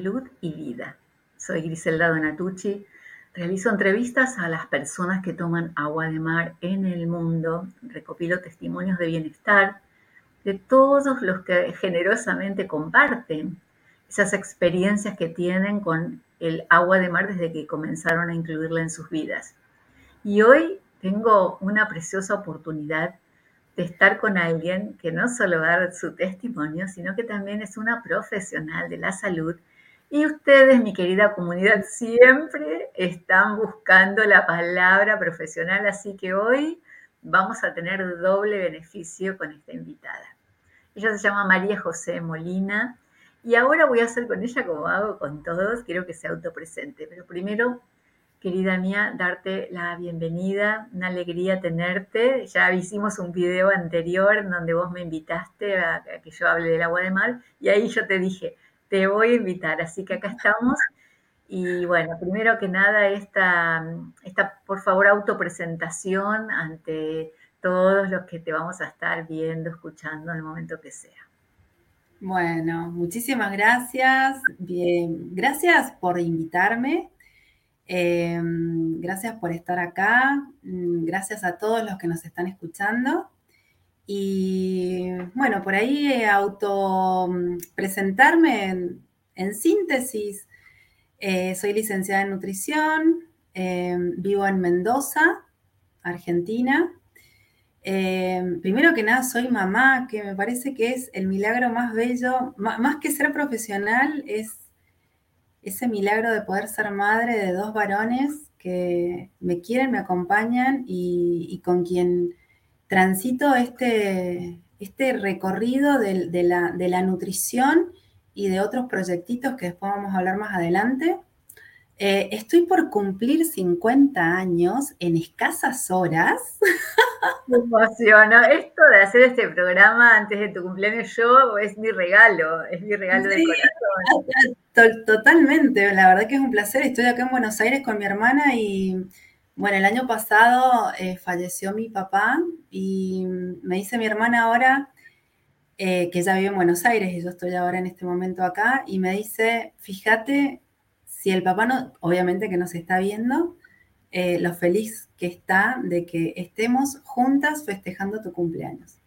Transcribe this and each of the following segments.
Salud y Vida. Soy Griselda Donatucci. Realizo entrevistas a las personas que toman agua de mar en el mundo. Recopilo testimonios de bienestar de todos los que generosamente comparten esas experiencias que tienen con el agua de mar desde que comenzaron a incluirla en sus vidas. Y hoy tengo una preciosa oportunidad de estar con alguien que no solo va a dar su testimonio, sino que también es una profesional de la salud y ustedes, mi querida comunidad, siempre están buscando la palabra profesional, así que hoy vamos a tener doble beneficio con esta invitada. Ella se llama María José Molina y ahora voy a hacer con ella como hago con todos, quiero que sea autopresente, pero primero, querida mía, darte la bienvenida, una alegría tenerte. Ya hicimos un video anterior donde vos me invitaste a que yo hable del agua de mar y ahí yo te dije, te voy a invitar. Así que acá estamos. Y bueno, primero que nada, esta, esta por favor, autopresentación ante todos los que te vamos a estar viendo, escuchando en el momento que sea. Bueno, muchísimas gracias. Bien, gracias por invitarme. Em, gracias por estar acá. Mm, gracias a todos los que nos están escuchando. Y bueno, por ahí auto presentarme en, síntesis. Eh, soy licenciada en nutrición, em, vivo en Mendoza, Argentina. Em, primero que nada, soy mamá, que me parece que es el milagro más bello, más, que ser profesional, es ese milagro de poder ser madre de dos varones que me quieren, me acompañan y con quien transito este, este recorrido de, la, nutrición y de otros proyectitos que después vamos a hablar más adelante. Eh, estoy por cumplir 50 años en escasas horas. Me emociona. Esto de hacer este programa antes de tu cumpleaños yo es mi regalo, es mi regalo de corazón. Totalmente, la verdad que es un placer. Estoy acá en Buenos Aires con mi hermana y bueno, el año pasado eh, falleció mi papá y me dice mi hermana ahora eh, que ella vive en Buenos Aires y yo estoy ahora en este momento acá y me dice, fíjate si el papá no, obviamente que nos está viendo, eh, lo feliz que está de que estemos juntas festejando tu cumpleaños.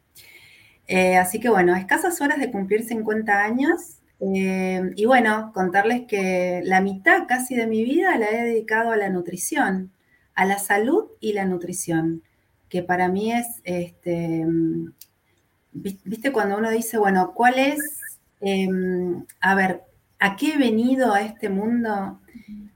así que bueno, escasas horas de cumplir 50 años y bueno, contarles que la mitad casi de mi vida la he dedicado a la nutrición a la salud y la nutrición, que para mí es, este, viste, cuando uno dice, bueno, ¿cuál es, em, a ver, a qué he venido a este mundo?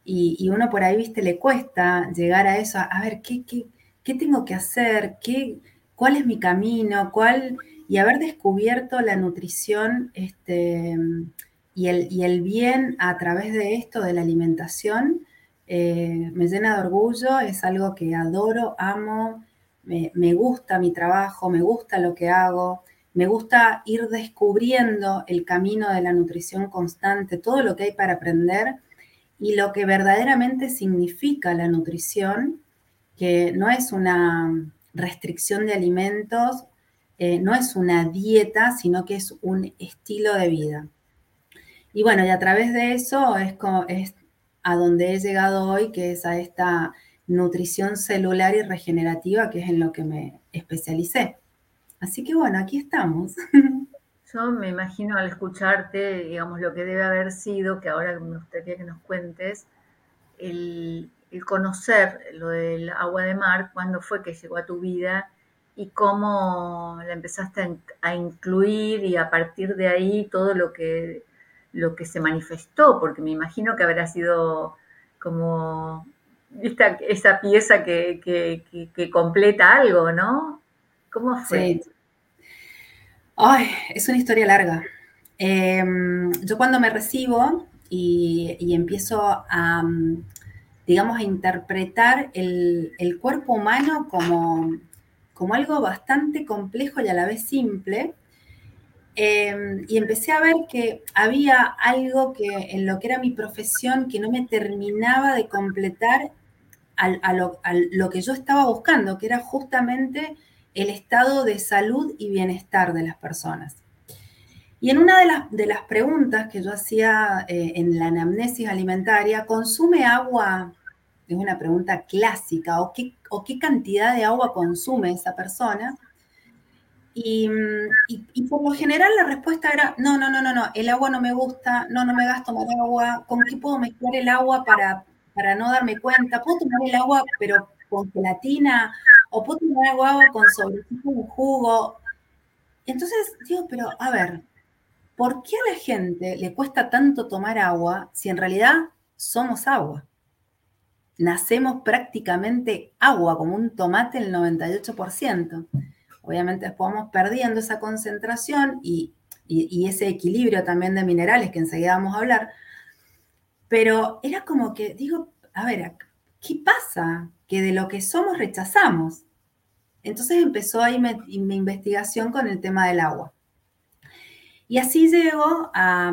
Y, uno por ahí, viste, le cuesta llegar a eso, a, ver, ¿qué, qué, tengo que hacer? ¿Qué, ¿Cuál es mi camino? ¿Cuál? Y haber descubierto la nutrición este, y, el, y el bien a través de esto, de la alimentación, eh, me llena de orgullo, es algo que adoro, amo, me, gusta mi trabajo, me gusta lo que hago, me gusta ir descubriendo el camino de la nutrición constante, todo lo que hay para aprender y lo que verdaderamente significa la nutrición, que no es una restricción de alimentos, eh, no es una dieta, sino que es un estilo de vida. Y bueno, y a través de eso es, como, es a donde he llegado hoy, que es a esta nutrición celular y regenerativa, que es en lo que me especialicé. Así que bueno, aquí estamos. Yo me imagino al escucharte, digamos, lo que debe haber sido, que ahora me gustaría que nos cuentes, el, conocer lo del agua de mar, cuándo fue que llegó a tu vida y cómo la empezaste a incluir y a partir de ahí todo lo que lo que se manifestó, porque me imagino que habrá sido como esa pieza que, completa algo, ¿no? ¿Cómo fue? Ay, es una historia larga. Em, yo cuando me recibo y, empiezo a, digamos, a interpretar el, cuerpo humano como, como algo bastante complejo y a la vez simple, Em, y empecé a ver que había algo que en lo que era mi profesión que no me terminaba de completar a, lo, que yo estaba buscando, que era justamente el estado de salud y bienestar de las personas. Y en una de las, de las preguntas que yo hacía eh, en la anamnesis alimentaria, ¿consume agua? Es una pregunta clásica, ¿o qué, o qué cantidad de agua consume esa persona? Y, y, por lo general la respuesta era, no, no, no, no, no, el agua no me gusta, no, no me gasto más agua, ¿con qué puedo mezclar el agua para, para no darme cuenta? ¿Puedo tomar el agua pero con gelatina? ¿O puedo tomar agua con sobrecito un jugo? Entonces digo, pero a ver, ¿por qué a la gente le cuesta tanto tomar agua si en realidad somos agua? Nacemos prácticamente agua, como un tomate el 98%. Obviamente después vamos perdiendo esa concentración y, ese equilibrio también de minerales que enseguida vamos a hablar. Pero era como que, digo, a ver, ¿qué pasa? Que de lo que somos rechazamos. Entonces empezó ahí mi, investigación con el tema del agua. Y así llego a,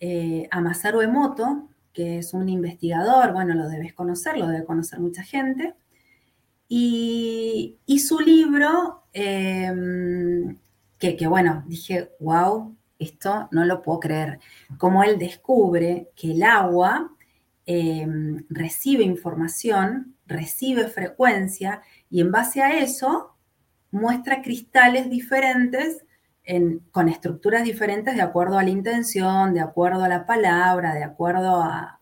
eh, a Masaru Emoto, que es un investigador, bueno, lo debes conocer, lo debe conocer mucha gente. Y, su libro, em, que, bueno, dije, wow, esto no lo puedo creer. Como él descubre que el agua em, recibe información, recibe frecuencia y en base a eso muestra cristales diferentes con estructuras diferentes de acuerdo a la intención, de acuerdo a la palabra, de acuerdo a,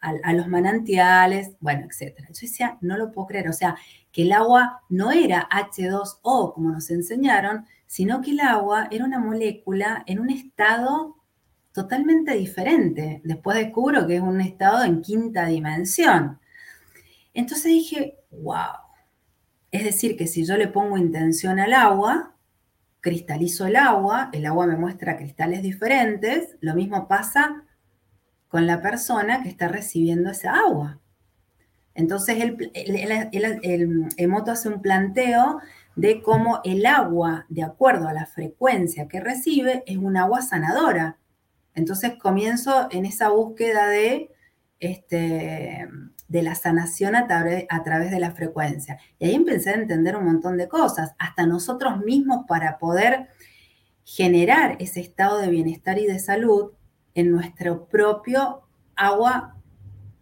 a, los manantiales, bueno, etcétera. Yo decía, no lo puedo creer, o sea, que el agua no era H2O como nos enseñaron, sino que el agua era una molécula en un estado totalmente diferente. Después descubro que es un estado en quinta dimensión. Entonces dije, wow. Es decir, que si yo le pongo intención al agua, cristalizo el agua, el agua me muestra cristales diferentes, lo mismo pasa con la persona que está recibiendo esa agua. Entonces, el, Emoto hace un planteo de cómo el agua, de acuerdo a la frecuencia que recibe, es un agua sanadora. Entonces comienzo en esa búsqueda de, este, la sanación a, a través de la frecuencia. Y ahí empecé a entender un montón de cosas, hasta nosotros mismos para poder generar ese estado de bienestar y de salud, en nuestro propio agua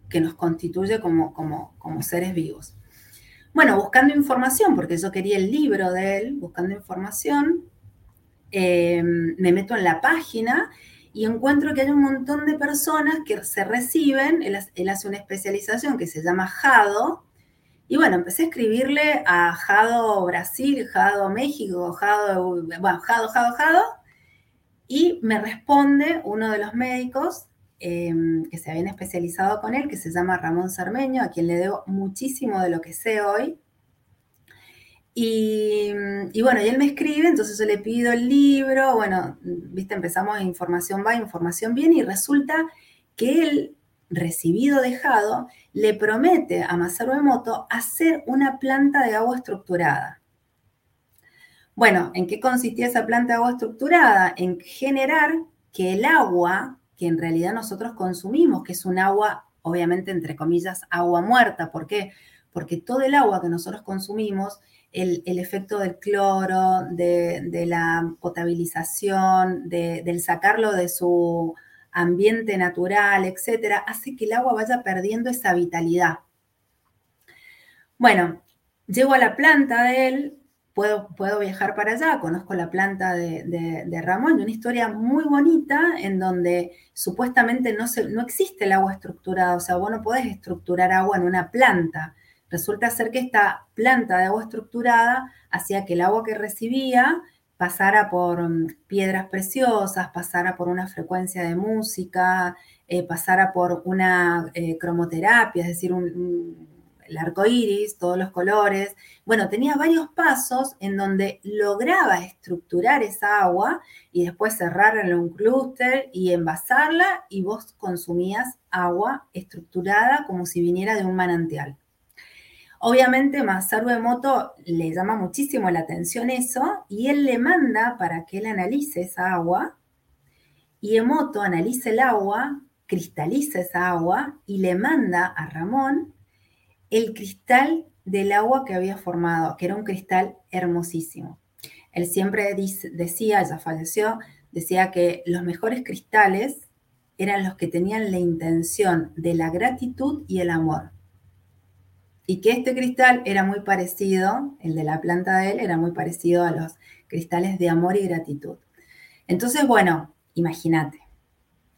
que nos constituye como, como, como seres vivos. Bueno, buscando información, porque yo quería el libro de él, buscando información, em, me meto en la página y encuentro que hay un montón de personas que se reciben, él, hace una especialización que se llama JADO, y bueno, empecé a escribirle a Jado Brasil, Jado México, bueno, Jado, Jado, Jado, y me responde uno de los médicos em, que se habían especializado con él, que se llama Ramón Sarmeño, a quien le debo muchísimo de lo que sé hoy. Y, bueno, y él me escribe, entonces yo le pido el libro, bueno, viste, empezamos información va, información viene, y resulta que él, recibido dejado, le promete a Masaru Emoto hacer una planta de agua estructurada. Bueno, ¿en qué consistía esa planta de agua estructurada? En generar que el agua que en realidad nosotros consumimos, que es un agua, obviamente, entre comillas, agua muerta. ¿Por qué? Porque todo el agua que nosotros consumimos, el, efecto del cloro, de, la potabilización, del sacarlo de su ambiente natural, etcétera, hace que el agua vaya perdiendo esa vitalidad. Bueno, llego a la planta de él, puedo, viajar para allá, conozco la planta de, Ramón, una historia muy bonita en donde supuestamente no, no existe el agua estructurada, o sea, vos no podés estructurar agua en una planta. Resulta ser que esta planta de agua estructurada hacía que el agua que recibía pasara por mm, piedras preciosas, pasara por una frecuencia de música, eh, pasara por una eh, cromoterapia, es decir, un el arco iris, todos los colores. Bueno, tenía varios pasos en donde lograba estructurar esa agua y después cerrarla en un clúster y envasarla y vos consumías agua estructurada como si viniera de un manantial. Obviamente Masaru Emoto le llama muchísimo la atención eso y él le manda para que él analice esa agua y Emoto analiza el agua, cristaliza esa agua y le manda a Ramón el cristal del agua que había formado, que era un cristal hermosísimo. Él siempre decía, ya falleció, decía que los mejores cristales eran los que tenían la intención de la gratitud y el amor. Y que este cristal era muy parecido, el de la planta de él, era muy parecido a los cristales de amor y gratitud. Entonces, bueno, imagínate,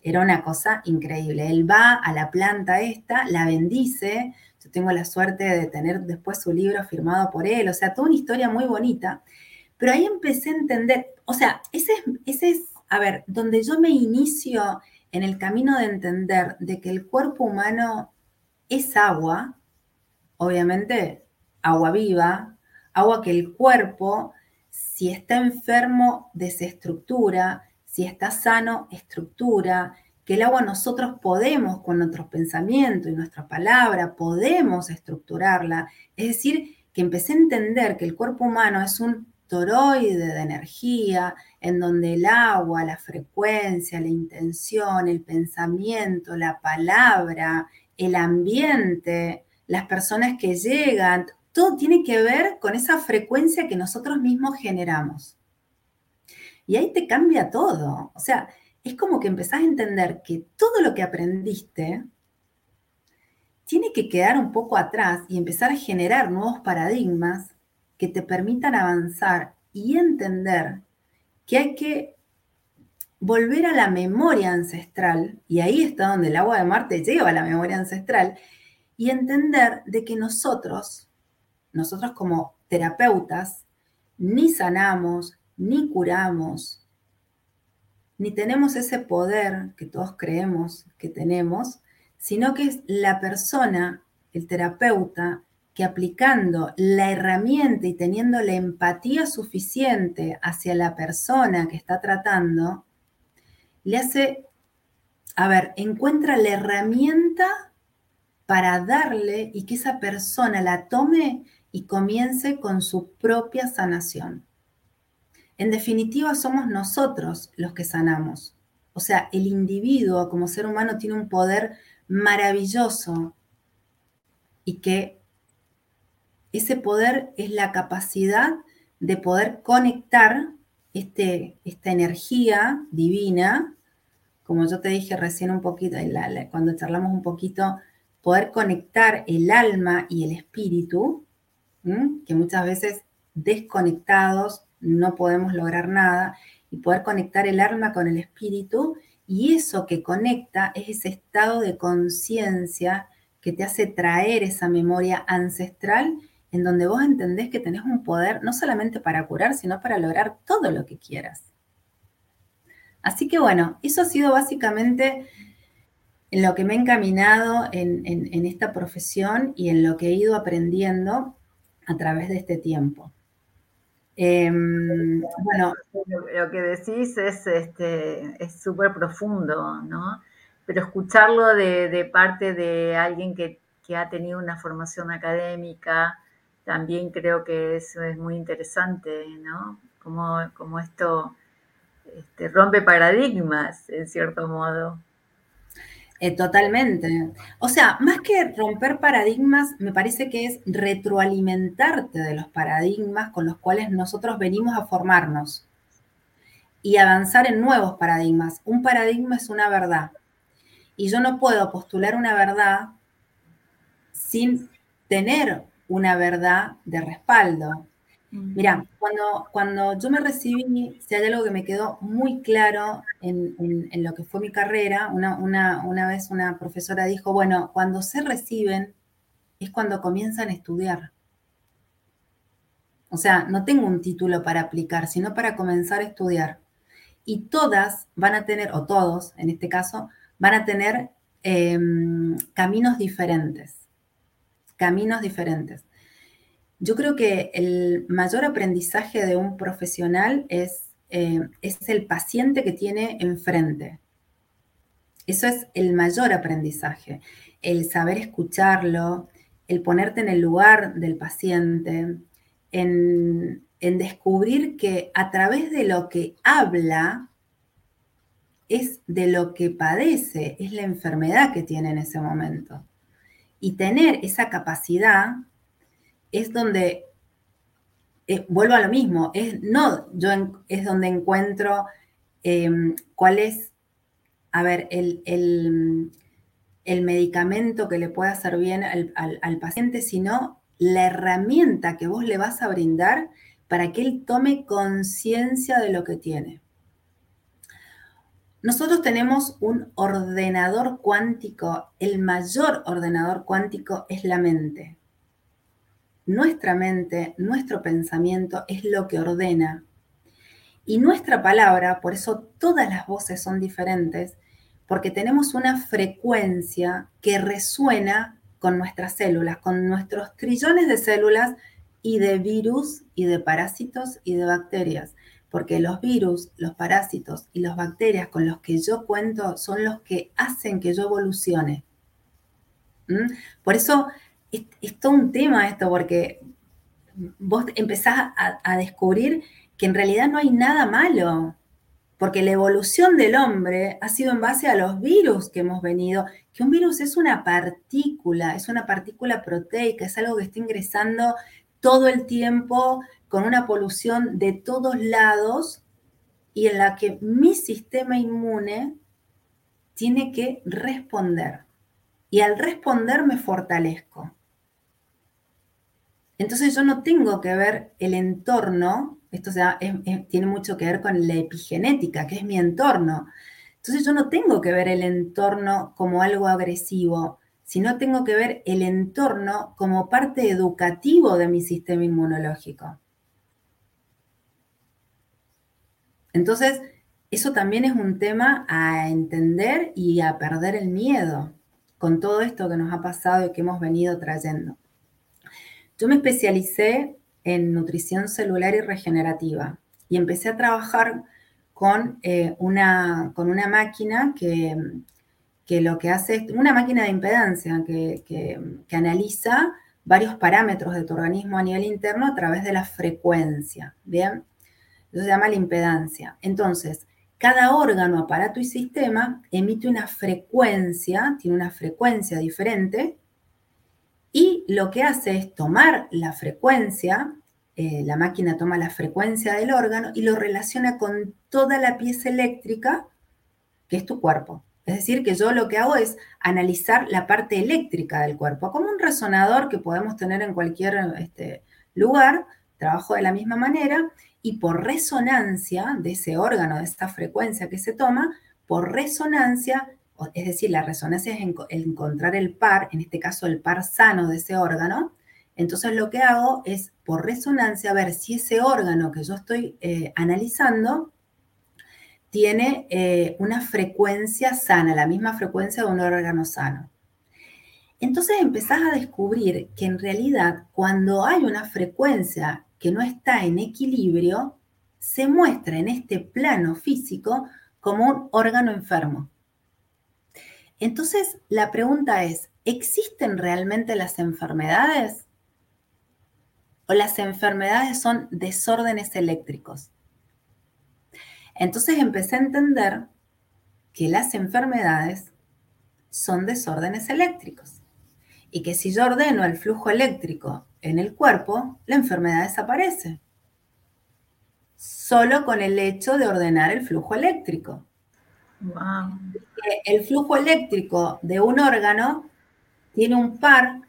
era una cosa increíble. Él va a la planta esta, la bendice. Tengo la suerte de tener después su libro firmado por él. O sea, toda una historia muy bonita. Pero ahí empecé a entender, o sea, ese es, ese es, a ver, donde yo me inicio en el camino de entender de que el cuerpo humano es agua, obviamente agua viva, agua que el cuerpo, si está enfermo, desestructura, si está sano, estructura, que el agua nosotros podemos con nuestros pensamientos y nuestra palabra, podemos estructurarla. Es decir, que empecé a entender que el cuerpo humano es un toroide de energía, en donde el agua, la frecuencia, la intención, el pensamiento, la palabra, el ambiente, las personas que llegan, todo tiene que ver con esa frecuencia que nosotros mismos generamos. Y ahí te cambia todo. O sea, es como que empezás a entender que todo lo que aprendiste tiene que quedar un poco atrás y empezar a generar nuevos paradigmas que te permitan avanzar y entender que hay que volver a la memoria ancestral, y ahí está donde el agua de Marte lleva a la memoria ancestral, y entender de que nosotros, nosotros como terapeutas, ni sanamos, ni curamos, ni tenemos ese poder que todos creemos que tenemos, sino que es la persona, el terapeuta, que aplicando la herramienta y teniendo la empatía suficiente hacia la persona que está tratando, le hace, a ver, encuentra la herramienta para darle y que esa persona la tome y comience con su propia sanación. En definitiva, somos nosotros los que sanamos. O sea, el individuo como ser humano tiene un poder maravilloso y que ese poder es la capacidad de poder conectar este, esta energía divina, como yo te dije recién un poquito, cuando charlamos un poquito, poder conectar el alma y el espíritu, que muchas veces desconectados no podemos lograr nada, y poder conectar el alma con el espíritu, y eso que conecta es ese estado de conciencia que te hace traer esa memoria ancestral en donde vos entendés que tenés un poder no solamente para curar, sino para lograr todo lo que quieras. Así que bueno, eso ha sido básicamente en lo que me he encaminado en, en esta profesión y en lo que he ido aprendiendo a través de este tiempo. Em, bueno, lo que decís es este, es súper profundo, ¿no? Pero escucharlo de, parte de alguien que, ha tenido una formación académica, también creo que eso es muy interesante, ¿no? Como, como esto este, rompe paradigmas, en cierto modo. Eh, totalmente. O sea, más que romper paradigmas, me parece que es retroalimentarte de los paradigmas con los cuales nosotros venimos a formarnos y avanzar en nuevos paradigmas. Un paradigma es una verdad. Y yo no puedo postular una verdad sin tener una verdad de respaldo. Mira, cuando, cuando yo me recibí, si hay algo que me quedó muy claro en, lo que fue mi carrera, una, vez una profesora dijo, bueno, cuando se reciben es cuando comienzan a estudiar. O sea, no tengo un título para aplicar, sino para comenzar a estudiar. Y todas van a tener, o todos en este caso, van a tener em, caminos diferentes. Caminos diferentes. Yo creo que el mayor aprendizaje de un profesional es, eh, es el paciente que tiene enfrente. Eso es el mayor aprendizaje, el saber escucharlo, el ponerte en el lugar del paciente, en, en descubrir que a través de lo que habla es de lo que padece, es la enfermedad que tiene en ese momento. Y tener esa capacidad es donde, eh, vuelvo a lo mismo, es, no, yo es donde encuentro em, cuál es, a ver, el, medicamento que le pueda hacer bien al, al paciente, sino la herramienta que vos le vas a brindar para que él tome conciencia de lo que tiene. Nosotros tenemos un ordenador cuántico, el mayor ordenador cuántico es la mente. Nuestra mente, nuestro pensamiento es lo que ordena. Y nuestra palabra, por eso todas las voces son diferentes, porque tenemos una frecuencia que resuena con nuestras células, con nuestros trillones de células y de virus y de parásitos y de bacterias porque los virus, los parásitos y las bacterias con los que yo cuento son los que hacen que yo evolucione. ¿Mm? Por eso es, todo un tema esto, porque vos empezás a, a descubrir que en realidad no hay nada malo, porque la evolución del hombre ha sido en base a los virus que hemos venido, que un virus es una partícula, es una partícula proteica, es algo que está ingresando todo el tiempo con una polución de todos lados y en la que mi sistema inmune tiene que responder. Y al responder me fortalezco. Entonces yo no tengo que ver el entorno, esto tiene mucho que ver con la epigenética, que es mi entorno. Entonces yo no tengo que ver el entorno como algo agresivo, sino tengo que ver el entorno como parte educativo de mi sistema inmunológico. Entonces, eso también es un tema a entender y a perder el miedo con todo esto que nos ha pasado y que hemos venido trayendo. Yo me especialicé en nutrición celular y regenerativa y empecé a trabajar con, eh, una, con una máquina que, lo que hace es una máquina de impedancia que, que analiza varios parámetros de tu organismo a nivel interno a través de la frecuencia. Bien, eso se llama la impedancia. Entonces, cada órgano, aparato y sistema emite una frecuencia, tiene una frecuencia diferente, y lo que hace es tomar la frecuencia, eh, la máquina toma la frecuencia del órgano y lo relaciona con toda la pieza eléctrica que es tu cuerpo. Es decir, que yo lo que hago es analizar la parte eléctrica del cuerpo, como un resonador que podemos tener en cualquier este, lugar, trabajo de la misma manera, y por resonancia de ese órgano, de esta frecuencia que se toma, por resonancia, es decir, la resonancia es encontrar el par, en este caso el par sano de ese órgano, entonces lo que hago es por resonancia ver si ese órgano que yo estoy eh, analizando tiene eh, una frecuencia sana, la misma frecuencia de un órgano sano. Entonces empezás a descubrir que en realidad cuando hay una frecuencia que no está en equilibrio, se muestra en este plano físico como un órgano enfermo. Entonces, la pregunta es, ¿existen realmente las enfermedades? ¿O las enfermedades son desórdenes eléctricos? Entonces empecé a entender que las enfermedades son desórdenes eléctricos y que si yo ordeno el flujo eléctrico en el cuerpo, la enfermedad desaparece. Solo con el hecho de ordenar el flujo eléctrico. El flujo eléctrico de un órgano tiene un par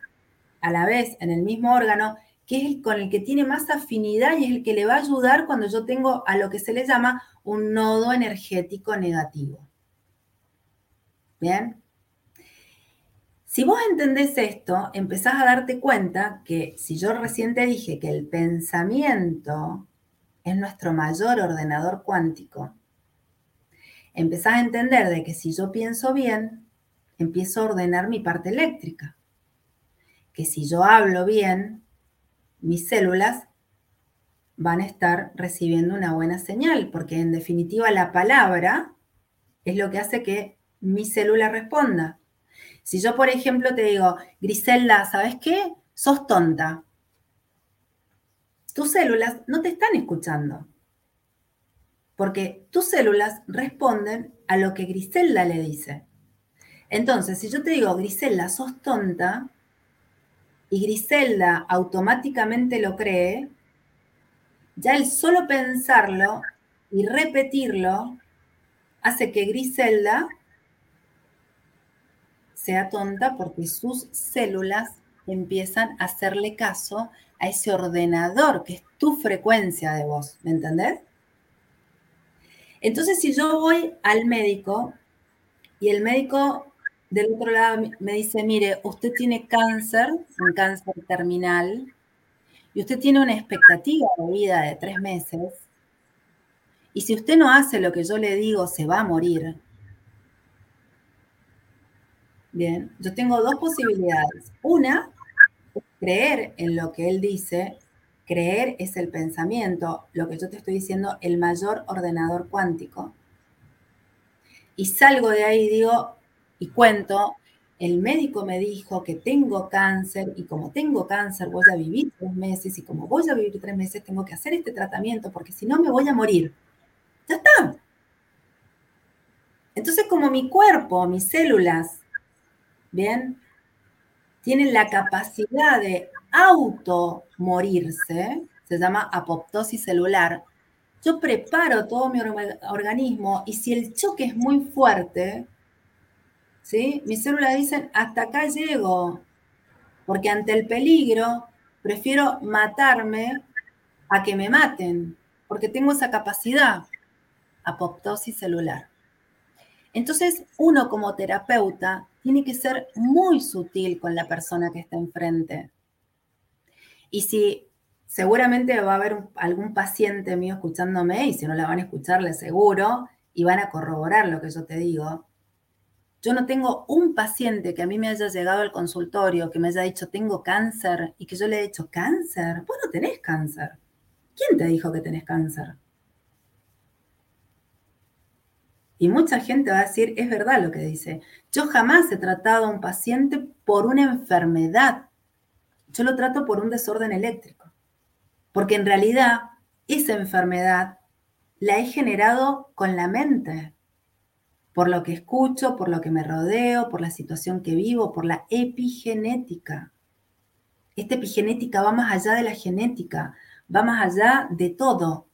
a la vez en el mismo órgano que es el con el que tiene más afinidad y es el que le va a ayudar cuando yo tengo a lo que se le llama un nodo energético negativo. ¿Bien? Si vos entendés esto, empezás a darte cuenta que si yo recién te dije que el pensamiento es nuestro mayor ordenador cuántico, empezás a entender de que si yo pienso bien, empiezo a ordenar mi parte eléctrica. Que si yo hablo bien, mis células van a estar recibiendo una buena señal, porque en definitiva la palabra es lo que hace que mi célula responda. Si yo, por ejemplo, te digo, Griselda, ¿sabes qué? Sos tonta. Tus células no te están escuchando. Porque tus células responden a lo que Griselda le dice. Entonces, si yo te digo, Griselda, sos tonta, y Griselda automáticamente lo cree, ya el solo pensarlo y repetirlo hace que Griselda sea tonta porque sus células empiezan a hacerle caso a ese ordenador que es tu frecuencia de voz, ¿me entendés? Entonces, si yo voy al médico y el médico del otro lado me dice, mire, usted tiene cáncer, un cáncer terminal, y usted tiene una expectativa de vida de tres meses, y si usted no hace lo que yo le digo, se va a morir. Bien, yo tengo dos posibilidades. Una, creer en lo que él dice, creer es el pensamiento, lo que yo te estoy diciendo, el mayor ordenador cuántico. Y salgo de ahí y digo, y cuento, el médico me dijo que tengo cáncer y como tengo cáncer voy a vivir tres meses y como voy a vivir tres meses tengo que hacer este tratamiento porque si no me voy a morir. Ya está. Entonces como mi cuerpo, mis células, ¿bien? Tienen la capacidad de auto morirse, se llama apoptosis celular, yo preparo todo mi organismo y si el choque es muy fuerte, ¿sí? Mis células dicen, hasta acá llego, porque ante el peligro prefiero matarme a que me maten, porque tengo esa capacidad, apoptosis celular. Entonces, uno como terapeuta tiene que ser muy sutil con la persona que está enfrente. Y si seguramente va a haber algún paciente mío escuchándome, y si no la van a escuchar, les seguro, y van a corroborar lo que yo te digo, yo no tengo un paciente que a mí me haya llegado al consultorio, que me haya dicho tengo cáncer y que yo le he dicho cáncer. Vos no tenés cáncer. ¿Quién te dijo que tenés cáncer? Y mucha gente va a decir, es verdad lo que dice. Yo jamás he tratado a un paciente por una enfermedad. Yo lo trato por un desorden eléctrico. Porque en realidad esa enfermedad la he generado con la mente por lo que escucho, por lo que me rodeo, por la situación que vivo, por la epigenética. Esta epigenética va más allá de la genética, va más allá de todo.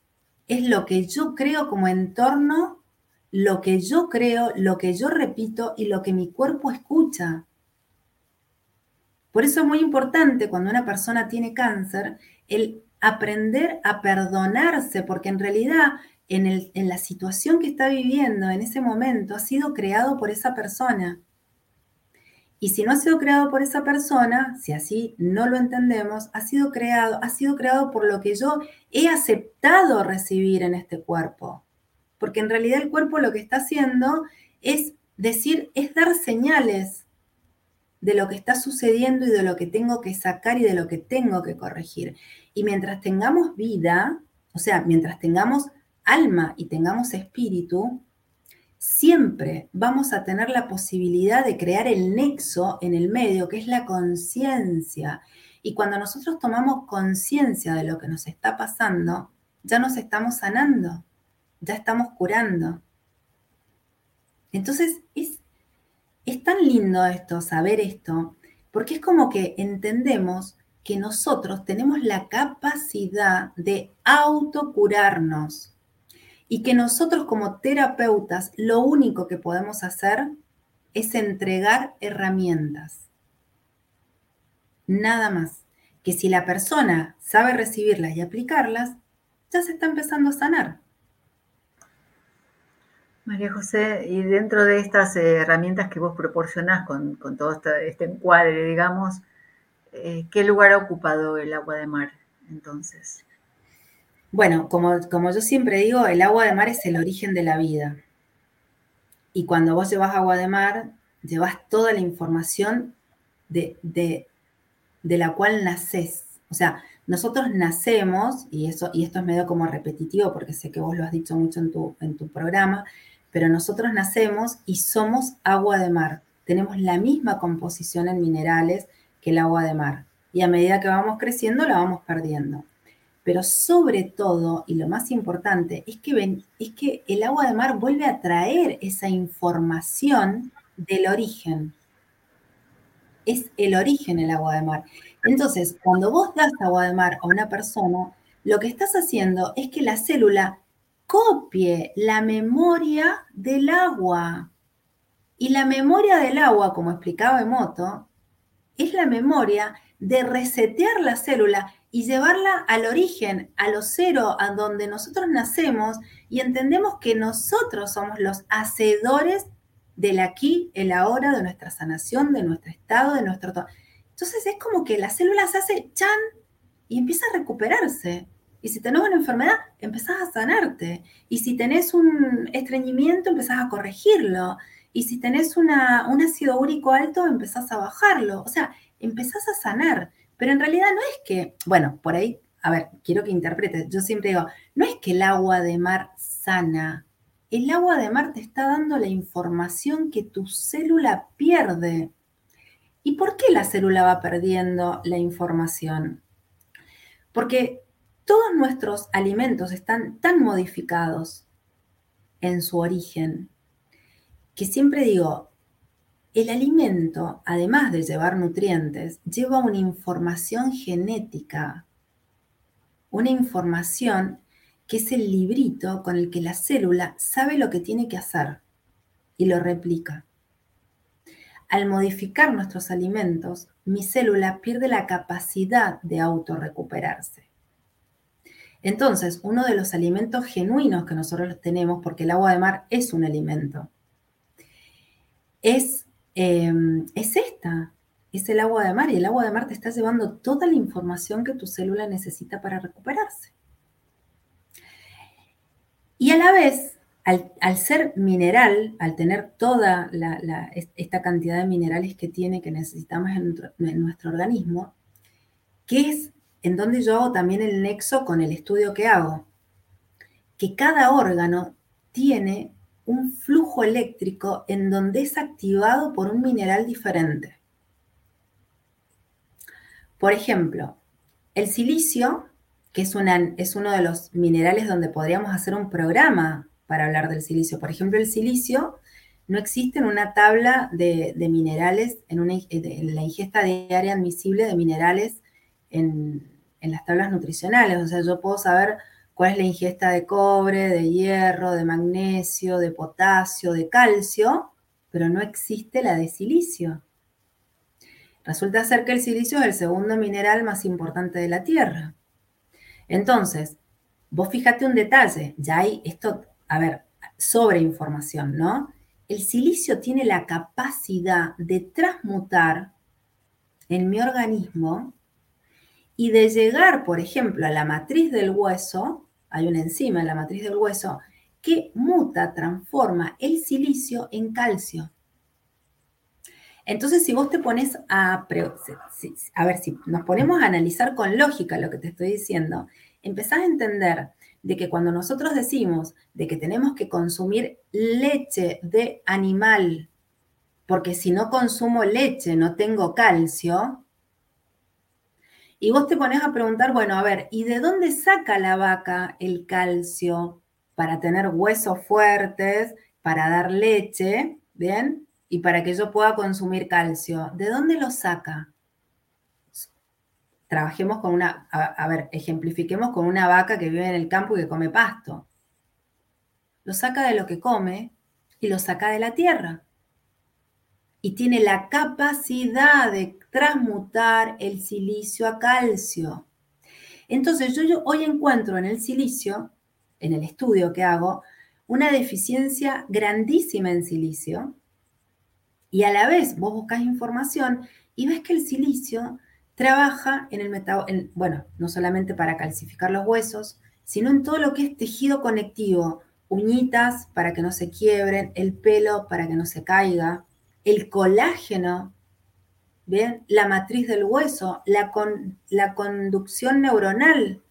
Es lo que yo creo como entorno, lo que yo creo, lo que yo repito y lo que mi cuerpo escucha. Por eso es muy importante cuando una persona tiene cáncer el aprender a perdonarse, porque en realidad en, la situación que está viviendo en ese momento ha sido creado por esa persona. Y si no ha sido creado por esa persona, si así no lo entendemos, ha sido creado, ha sido creado por lo que yo he aceptado recibir en este cuerpo. Porque en realidad el cuerpo lo que está haciendo es decir, es dar señales de lo que está sucediendo y de lo que tengo que sacar y de lo que tengo que corregir. Y mientras tengamos vida, o sea, mientras tengamos alma y tengamos espíritu, siempre vamos a tener la posibilidad de crear el nexo en el medio, que es la conciencia. Y cuando nosotros tomamos conciencia de lo que nos está pasando, ya nos estamos sanando, ya estamos curando. Entonces es, es tan lindo esto, saber esto, porque es como que entendemos que nosotros tenemos la capacidad de autocurarnos y que nosotros como terapeutas lo único que podemos hacer es entregar herramientas. Nada más. Que si la persona sabe recibirlas y aplicarlas, ya se está empezando a sanar. María José, y dentro de estas herramientas que vos proporcionás con, todo este, encuadre, digamos, eh, ¿qué lugar ha ocupado el agua de mar entonces? Bueno, como, como yo siempre digo, el agua de mar es el origen de la vida. Y cuando vos llevas agua de mar, llevas toda la información de, de, la cual naces. O sea, nosotros nacemos, y, eso, y esto es medio como repetitivo porque sé que vos lo has dicho mucho en tu, en tu programa, pero nosotros nacemos y somos agua de mar. Tenemos la misma composición en minerales que el agua de mar. Y a medida que vamos creciendo, la vamos perdiendo. Pero sobre todo, y lo más importante, es que, el agua de mar vuelve a traer esa información del origen. Es el origen el agua de mar. Entonces, cuando vos das agua de mar a una persona, lo que estás haciendo es que la célula copie la memoria del agua. Y la memoria del agua, como explicaba Emoto, es la memoria de resetear la célula y llevarla al origen, a lo cero, a donde nosotros nacemos y entendemos que nosotros somos los hacedores del aquí, el ahora, de nuestra sanación, de nuestro estado, de nuestro... Entonces es como que la célula se hace chan y empieza a recuperarse. Y si tenés una enfermedad, empezás a sanarte. Y si tenés un estreñimiento, empezás a corregirlo. Y si tenés una, un ácido úrico alto, empezás a bajarlo. O sea, empezás a sanar. Pero en realidad no es que, bueno, por ahí, a ver, quiero que interpretes. Yo siempre digo, no es que el agua de mar sana. El agua de mar te está dando la información que tu célula pierde. ¿Y por qué la célula va perdiendo la información? Porque todos nuestros alimentos están tan modificados en su origen que siempre digo, el alimento, además de llevar nutrientes, lleva una información genética, una información que es el librito con el que la célula sabe lo que tiene que hacer y lo replica. Al modificar nuestros alimentos, mi célula pierde la capacidad de autorrecuperarse. Entonces, uno de los alimentos genuinos que nosotros tenemos, porque el agua de mar es un alimento, es, em, es esta, es el agua de mar y el agua de mar te está llevando toda la información que tu célula necesita para recuperarse. Y a la vez, al, ser mineral, al tener toda esta cantidad de minerales que tiene, que necesitamos en nuestro, organismo, que es en donde yo hago también el nexo con el estudio que hago, que cada órgano tiene un flujo eléctrico en donde es activado por un mineral diferente. Por ejemplo, el silicio, que es, es uno de los minerales donde podríamos hacer un programa para hablar del silicio. Por ejemplo, el silicio no existe en una tabla de, minerales, en, la ingesta diaria admisible de minerales en, en las tablas nutricionales. O sea, yo puedo saber cuál es la ingesta de cobre, de hierro, de magnesio, de potasio, de calcio, pero no existe la de silicio. Resulta ser que el silicio es el segundo mineral más importante de la Tierra. Entonces, vos fíjate un detalle, ya hay esto a ver, sobre información, ¿no? El silicio tiene la capacidad de transmutar en mi organismo y de llegar, por ejemplo, a la matriz del hueso, hay una enzima en la matriz del hueso, que muta, transforma el silicio en calcio. Entonces, si vos te pones a, a ver, si nos ponemos a analizar con lógica lo que te estoy diciendo, empezás a entender de que cuando nosotros decimos de que tenemos que consumir leche de animal, porque si no consumo leche no tengo calcio, y vos te pones a preguntar, bueno, a ver, ¿y de dónde saca la vaca el calcio para tener huesos fuertes, para dar leche, ¿bien? Y para que yo pueda consumir calcio. ¿De dónde lo saca? trabajemos con una, a, ver, ejemplifiquemos con una vaca que vive en el campo y que come pasto. Lo saca de lo que come y lo saca de la tierra. Y tiene la capacidad de transmutar el silicio a calcio. Entonces yo, yo hoy encuentro en el silicio, en el estudio que hago, una deficiencia grandísima en silicio y a la vez vos buscas información y ves que el silicio trabaja en el metabolismo, bueno, no solamente para calcificar los huesos, sino en todo lo que es tejido conectivo, uñitas para que no se quiebren, el pelo para que no se caiga, el colágeno, ¿bien? La matriz del hueso, la, conducción neuronal.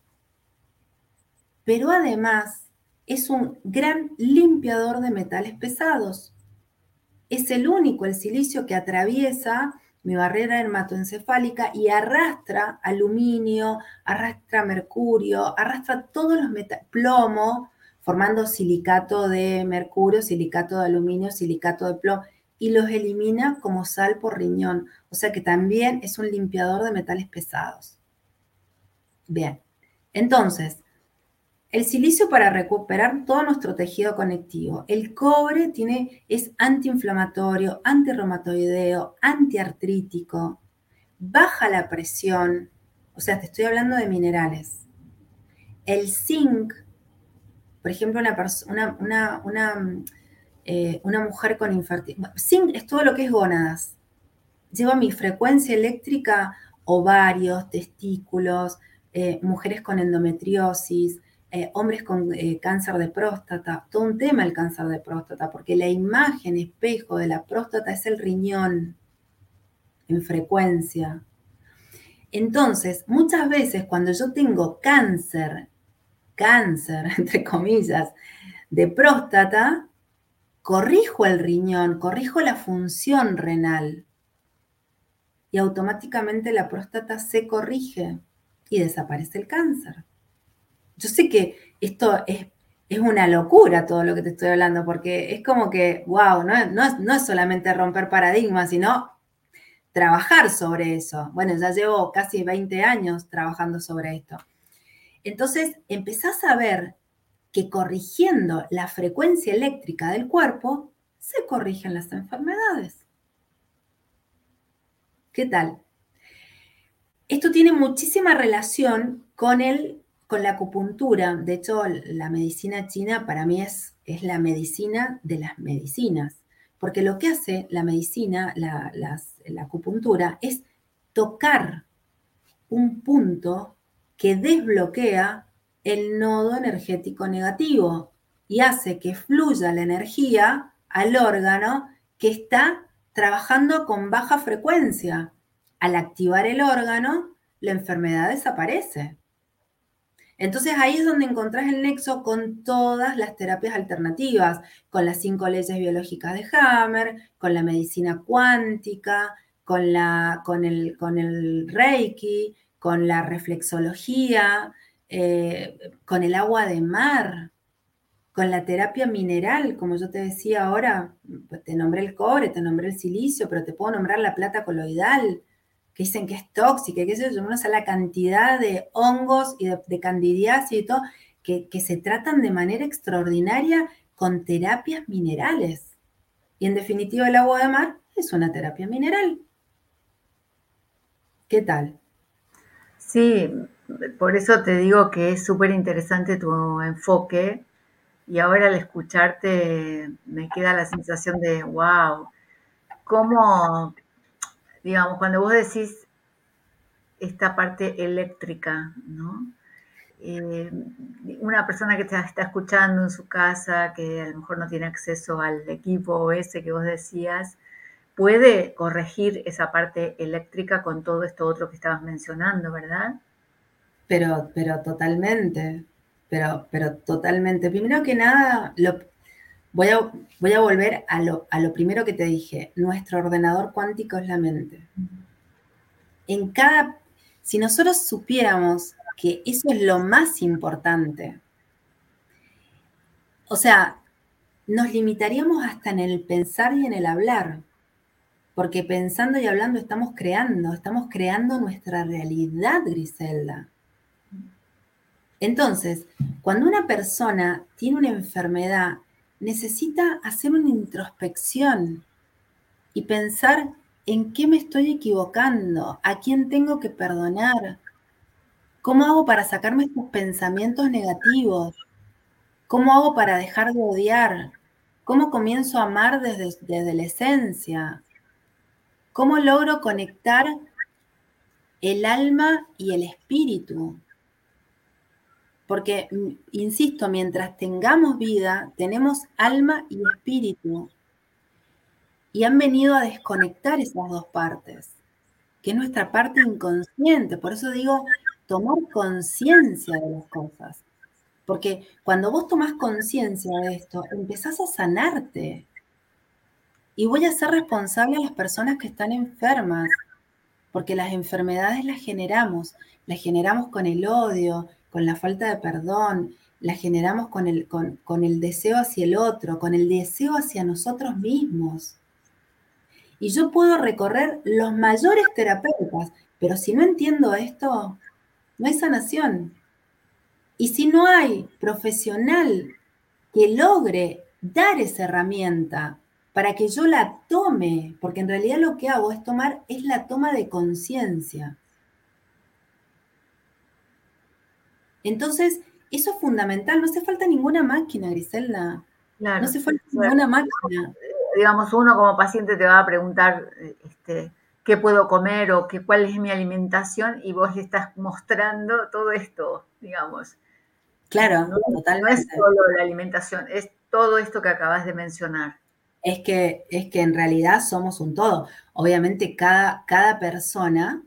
Pero además es un gran limpiador de metales pesados. Es el único, el silicio, que atraviesa mi barrera hematoencefálica y arrastra aluminio, arrastra mercurio, arrastra todos los metales, plomo, formando silicato de mercurio, silicato de aluminio, silicato de plomo, y los elimina como sal por riñón. O sea que también es un limpiador de metales pesados. Bien, entonces, El silicio para recuperar todo nuestro tejido conectivo. El cobre tiene, es antiinflamatorio, antirreumatoideo, antiartrítico, baja la presión. O sea, te estoy hablando de minerales. El zinc, por ejemplo, una, una, una, eh, una mujer con infertilidad. Es todo lo que es gónadas. Lleva mi frecuencia eléctrica ovarios, testículos, eh, mujeres con endometriosis, eh, hombres con cáncer de próstata, todo un tema el cáncer de próstata, porque la imagen espejo de la próstata es el riñón en frecuencia. Entonces, muchas veces cuando yo tengo cáncer, cáncer, entre comillas, de próstata, corrijo el riñón, corrijo la función renal y automáticamente la próstata se corrige y desaparece el cáncer. Yo sé que esto es, una locura todo lo que te estoy hablando, porque es como que, wow, no, no, es solamente romper paradigmas, sino trabajar sobre eso. Bueno, ya llevo casi 20 años trabajando sobre esto. Entonces, empezás a ver que corrigiendo la frecuencia eléctrica del cuerpo, se corrigen las enfermedades. ¿Qué tal? Esto tiene muchísima relación con el con la acupuntura, de hecho, la medicina china para mí es, es la medicina de las medicinas, porque lo que hace la medicina, la, la acupuntura, es tocar un punto que desbloquea el nodo energético negativo y hace que fluya la energía al órgano que está trabajando con baja frecuencia. Al activar el órgano, la enfermedad desaparece. Entonces ahí es donde encontrás el nexo con todas las terapias alternativas, con las cinco leyes biológicas de Hammer, con la medicina cuántica, con, con el Reiki, con la reflexología, eh, con el agua de mar, con la terapia mineral, como yo te decía ahora, pues, te nombré el cobre, te nombré el silicio, pero te puedo nombrar la plata coloidal, que dicen que es tóxica, que eso no sé la cantidad de hongos y de, candidiasis y todo, que, se tratan de manera extraordinaria con terapias minerales. Y en definitiva el agua de mar es una terapia mineral. ¿Qué tal? Sí, por eso te digo que es súper interesante tu enfoque y ahora al escucharte me queda la sensación de, wow, cómo digamos, cuando vos decís esta parte eléctrica, ¿no? Eh, una persona que te está escuchando en su casa, que a lo mejor no tiene acceso al equipo ese que vos decías, puede corregir esa parte eléctrica con todo esto otro que estabas mencionando, ¿verdad? Pero, pero totalmente, pero, pero totalmente. Primero que nada, Voy a, voy a volver a lo, a lo primero que te dije. Nuestro ordenador cuántico es la mente. En cada, si nosotros supiéramos que eso es lo más importante, o sea, nos limitaríamos hasta en el pensar y en el hablar, porque pensando y hablando estamos creando, estamos creando nuestra realidad, Griselda. Entonces, cuando una persona tiene una enfermedad, necesita hacer una introspección y pensar en qué me estoy equivocando, a quién tengo que perdonar, cómo hago para sacarme estos pensamientos negativos, cómo hago para dejar de odiar, cómo comienzo a amar desde, desde la esencia, cómo logro conectar el alma y el espíritu. Porque, mm, insisto, mientras tengamos vida, tenemos alma y espíritu. Y han venido a desconectar esas dos partes, que es nuestra parte inconsciente. Por eso digo, tomar conciencia de las cosas. Porque cuando vos tomás conciencia de esto, empezás a sanarte. Y voy a ser responsable a las personas que están enfermas, porque las enfermedades las generamos, las generamos con el odio, con la falta de perdón, la generamos con el, con, el deseo hacia el otro, con el deseo hacia nosotros mismos. Y yo puedo recorrer los mayores terapeutas, pero si no entiendo esto, no hay sanación. Y si no hay profesional que logre dar esa herramienta para que yo la tome, porque en realidad lo que hago es tomar, es la toma de conciencia. Entonces, eso es fundamental, no hace falta ninguna máquina, Griselda. no hace falta ninguna máquina. Digamos, uno como paciente te va a preguntar este, qué puedo comer o qué, cuál es mi alimentación y vos le estás mostrando todo esto, digamos. Claro, no, totalmente. No es solo la alimentación, es todo esto que acabas de mencionar. Es que, es que en realidad somos un todo. Obviamente cada, cada persona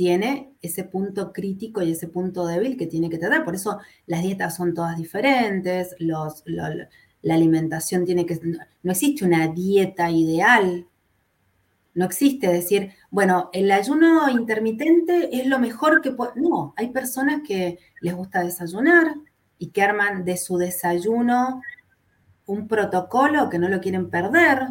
tiene ese punto crítico y ese punto débil que tiene que tener. Por eso las dietas son todas diferentes, la alimentación tiene que... No existe una dieta ideal. No existe decir, bueno, el ayuno intermitente es lo mejor que puede... No, hay personas que les gusta desayunar y que arman de su desayuno un protocolo que no lo quieren perder.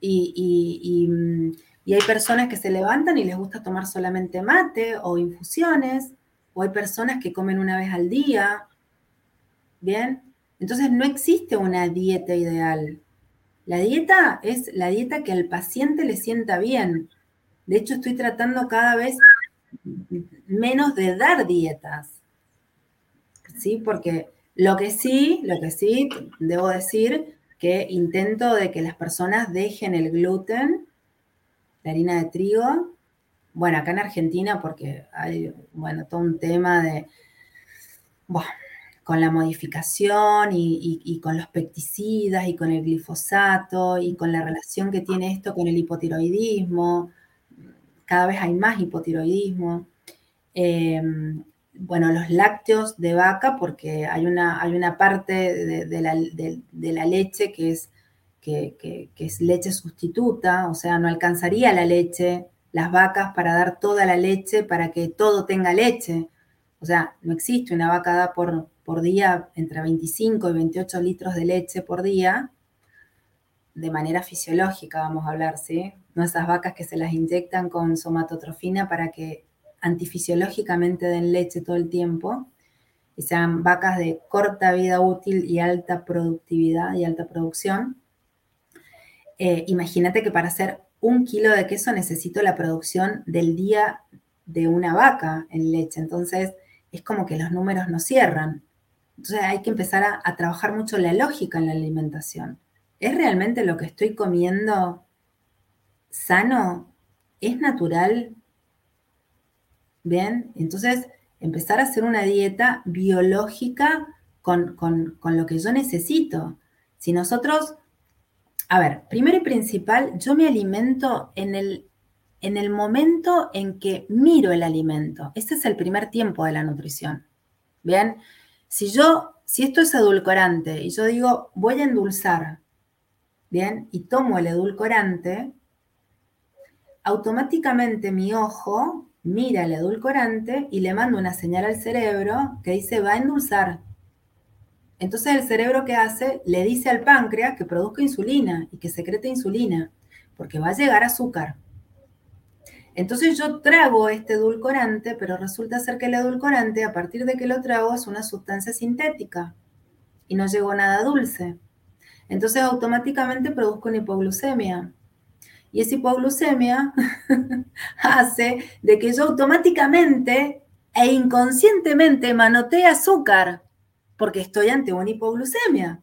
y mm, y hay personas que se levantan y les gusta tomar solamente mate o infusiones, o hay personas que comen una vez al día. Bien, entonces no existe una dieta ideal. La dieta es la dieta que al paciente le sienta bien. De hecho, estoy tratando cada vez menos de dar dietas. ¿Sí? Porque lo que sí, lo que sí, debo decir que intento de que las personas dejen el gluten la harina de trigo. Bueno, acá en Argentina, porque hay, bueno, todo un tema de, bueno, con la modificación y, con los pesticidas y con el glifosato y con la relación que tiene esto con el hipotiroidismo. Cada vez hay más hipotiroidismo. Em, bueno, los lácteos de vaca, porque hay una, hay una parte de, la, de la, leche que es que, es leche sustituta, o sea, no alcanzaría la leche, las vacas para dar toda la leche, para que todo tenga leche. O sea, no existe una vaca da por, por día entre 25 y 28 litros de leche por día, de manera fisiológica, vamos a hablar, ¿sí? No esas vacas que se las inyectan con somatotrofina para que antifisiológicamente den leche todo el tiempo y sean vacas de corta vida útil y alta productividad y alta producción. Eh, imagínate que para hacer un kilo de queso necesito la producción del día de una vaca en leche. Entonces, es como que los números no cierran. Entonces, hay que empezar a, a trabajar mucho la lógica en la alimentación. ¿Es realmente lo que estoy comiendo sano? ¿Es natural? Bien, entonces empezar a hacer una dieta biológica con, con, con, lo que yo necesito. Si nosotros a ver, primero y principal, yo me alimento en el, en el momento en que miro el alimento. Este es el primer tiempo de la nutrición. Bien, si yo, si esto es edulcorante y yo digo, voy a endulzar, bien, y tomo el edulcorante, automáticamente mi ojo mira el edulcorante y le mando una señal al cerebro que dice va a endulzar. Entonces el cerebro que hace le dice al páncreas que produzca insulina y que secrete insulina, porque va a llegar azúcar. Entonces yo trago este edulcorante, pero resulta ser que el edulcorante, a partir de que lo trago, es una sustancia sintética y no llegó nada dulce. Entonces automáticamente produzco una hipoglucemia. Y esa hipoglucemia hace de que yo automáticamente e inconscientemente manotee azúcar porque estoy ante una hipoglucemia.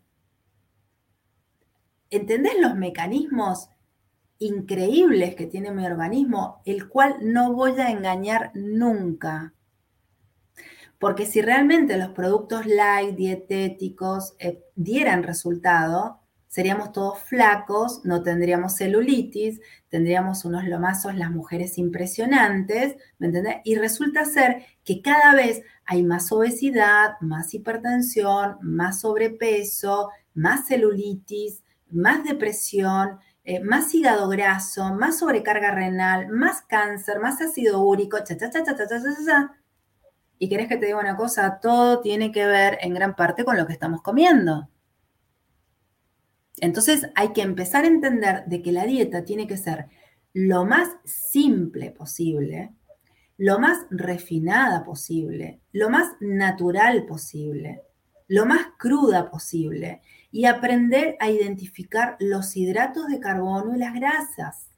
¿Entendés los mecanismos increíbles que tiene mi organismo, el cual no voy a engañar nunca? Porque si realmente los productos light, dietéticos, eh, dieran resultado, seríamos todos flacos, no tendríamos celulitis, tendríamos unos lomazos las mujeres impresionantes, ¿me entendés? Y resulta ser que cada vez hay más obesidad, más hipertensión, más sobrepeso, más celulitis, más depresión, eh, más hígado graso, más sobrecarga renal, más cáncer, más ácido úrico, cha, cha, cha, cha, cha, cha, cha. Y querés que te diga una cosa, todo tiene que ver en gran parte con lo que estamos comiendo. Entonces hay que empezar a entender de que la dieta tiene que ser lo más simple posible, lo más refinada posible, lo más natural posible, lo más cruda posible y aprender a identificar los hidratos de carbono y las grasas.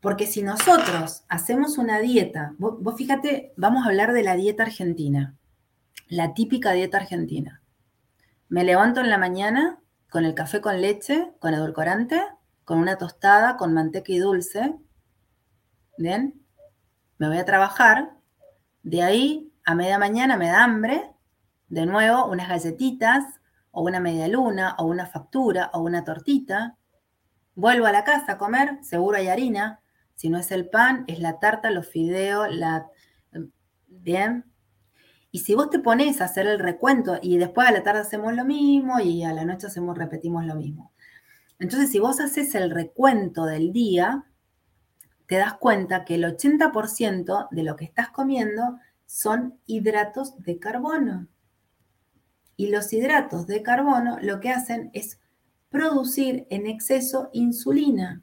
Porque si nosotros hacemos una dieta, vos, fíjate, vamos a hablar de la dieta argentina, la típica dieta argentina. Me levanto en la mañana con el café con leche, con edulcorante, con una tostada, con manteca y dulce. ¿Bien? me voy a trabajar, de ahí a media mañana me da hambre, de nuevo unas galletitas o una media luna o una factura o una tortita, vuelvo a la casa a comer, seguro hay harina, si no es el pan, es la tarta, los fideos, la... Bien. Y si vos te pones a hacer el recuento y después a la tarde hacemos lo mismo y a la noche hacemos, repetimos lo mismo. Entonces, si vos haces el recuento del día, te das cuenta que el 80% de lo que estás comiendo son hidratos de carbono. Y los hidratos de carbono lo que hacen es producir en exceso insulina.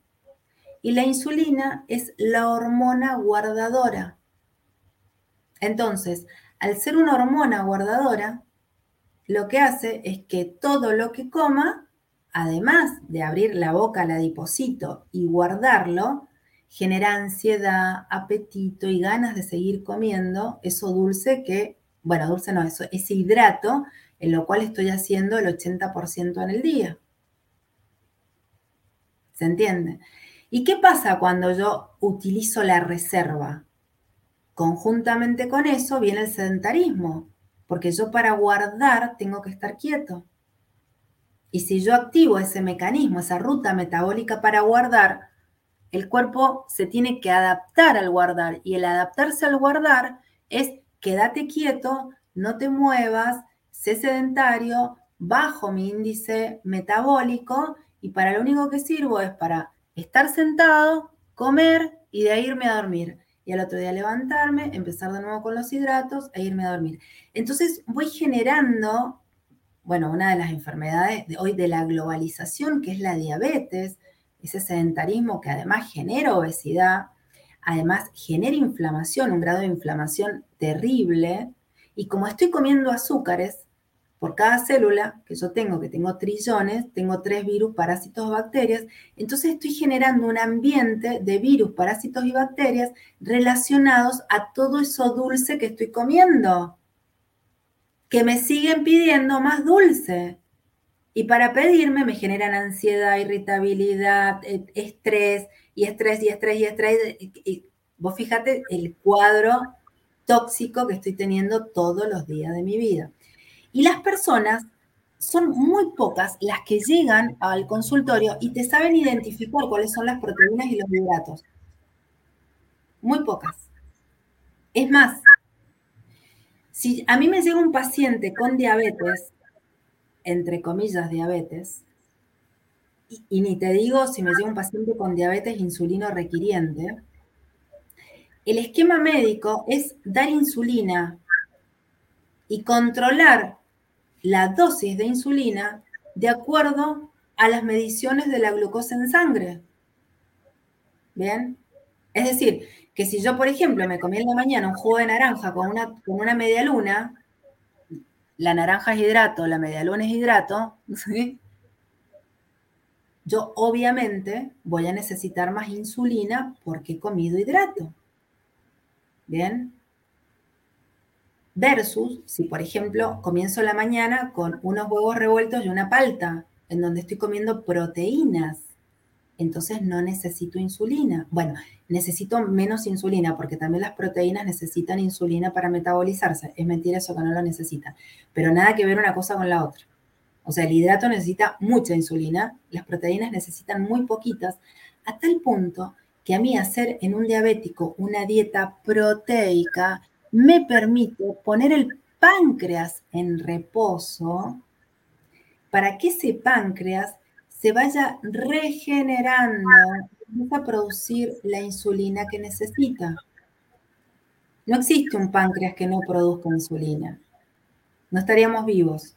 Y la insulina es la hormona guardadora. Entonces, al ser una hormona guardadora, lo que hace es que todo lo que coma, además de abrir la boca al adiposito y guardarlo, genera ansiedad, apetito y ganas de seguir comiendo eso dulce que, bueno, dulce no, eso, ese hidrato en lo cual estoy haciendo el 80% en el día. ¿Se entiende? ¿Y qué pasa cuando yo utilizo la reserva? Conjuntamente con eso viene el sedentarismo, porque yo para guardar tengo que estar quieto. Y si yo activo ese mecanismo, esa ruta metabólica para guardar, el cuerpo se tiene que adaptar al guardar y el adaptarse al guardar es quédate quieto, no te muevas, sé sedentario, bajo mi índice metabólico y para lo único que sirvo es para estar sentado, comer y de ahí irme a dormir. Y al otro día levantarme, empezar de nuevo con los hidratos e irme a dormir. Entonces voy generando, bueno, una de las enfermedades de hoy de la globalización, que es la diabetes, ese sedentarismo que además genera obesidad, además genera inflamación, un grado de inflamación terrible, y como estoy comiendo azúcares, por cada célula que yo tengo, que tengo trillones, tengo tres virus, parásitos o bacterias, entonces estoy generando un ambiente de virus, parásitos y bacterias relacionados a todo eso dulce que estoy comiendo, que me siguen pidiendo más dulce. Y para pedirme me generan ansiedad, irritabilidad, e, estrés, y estrés, y estrés, y estrés. Y vos fíjate el cuadro tóxico que estoy teniendo todos los días de mi vida. Y las personas son muy pocas las que llegan al consultorio y te saben identificar cuáles son las proteínas y los hidratos. Muy pocas. Es más, si a mí me llega un paciente con diabetes entre comillas, diabetes, y, ni te digo si me llega un paciente con diabetes insulino requiriente, el esquema médico es dar insulina y controlar la dosis de insulina de acuerdo a las mediciones de la glucosa en sangre. ¿Bien? Es decir, que si yo, por ejemplo, me comí en la mañana un jugo de naranja con una, con una media luna, la naranja es hidrato, la media luna es hidrato, yo obviamente voy a necesitar más insulina porque he comido hidrato. ¿Bien? Versus si, por ejemplo, comienzo la mañana con unos huevos revueltos y una palta, en donde estoy comiendo proteínas entonces no necesito insulina. Bueno, necesito menos insulina porque también las proteínas necesitan insulina para metabolizarse. Es mentira eso que no lo necesitan. Pero nada que ver una cosa con la otra. O sea, el hidrato necesita mucha insulina, las proteínas necesitan muy poquitas, a tal punto que a mí hacer en un diabético una dieta proteica me permite poner el páncreas en reposo para que ese páncreas se vaya regenerando, empieza a producir la insulina que necesita. No existe un páncreas que no produzca insulina. No estaríamos vivos.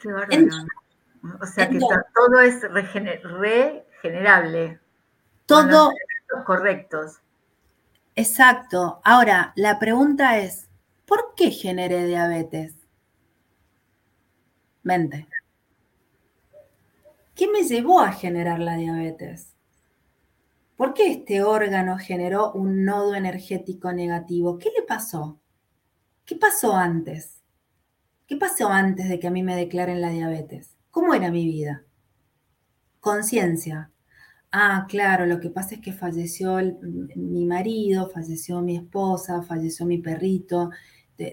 Qué o sea que todo es regenerable. Todo, los correctos. Exacto. Ahora, la pregunta es, ¿por qué generé diabetes? Mente. ¿Qué me llevó a generar la diabetes? ¿Por qué este órgano generó un nodo energético negativo? ¿Qué le pasó? ¿Qué pasó antes? ¿Qué pasó antes de que a mí me declaren la diabetes? ¿Cómo era mi vida? Conciencia. Ah, claro, lo que pasa es que falleció mi marido, falleció mi esposa, falleció mi perrito,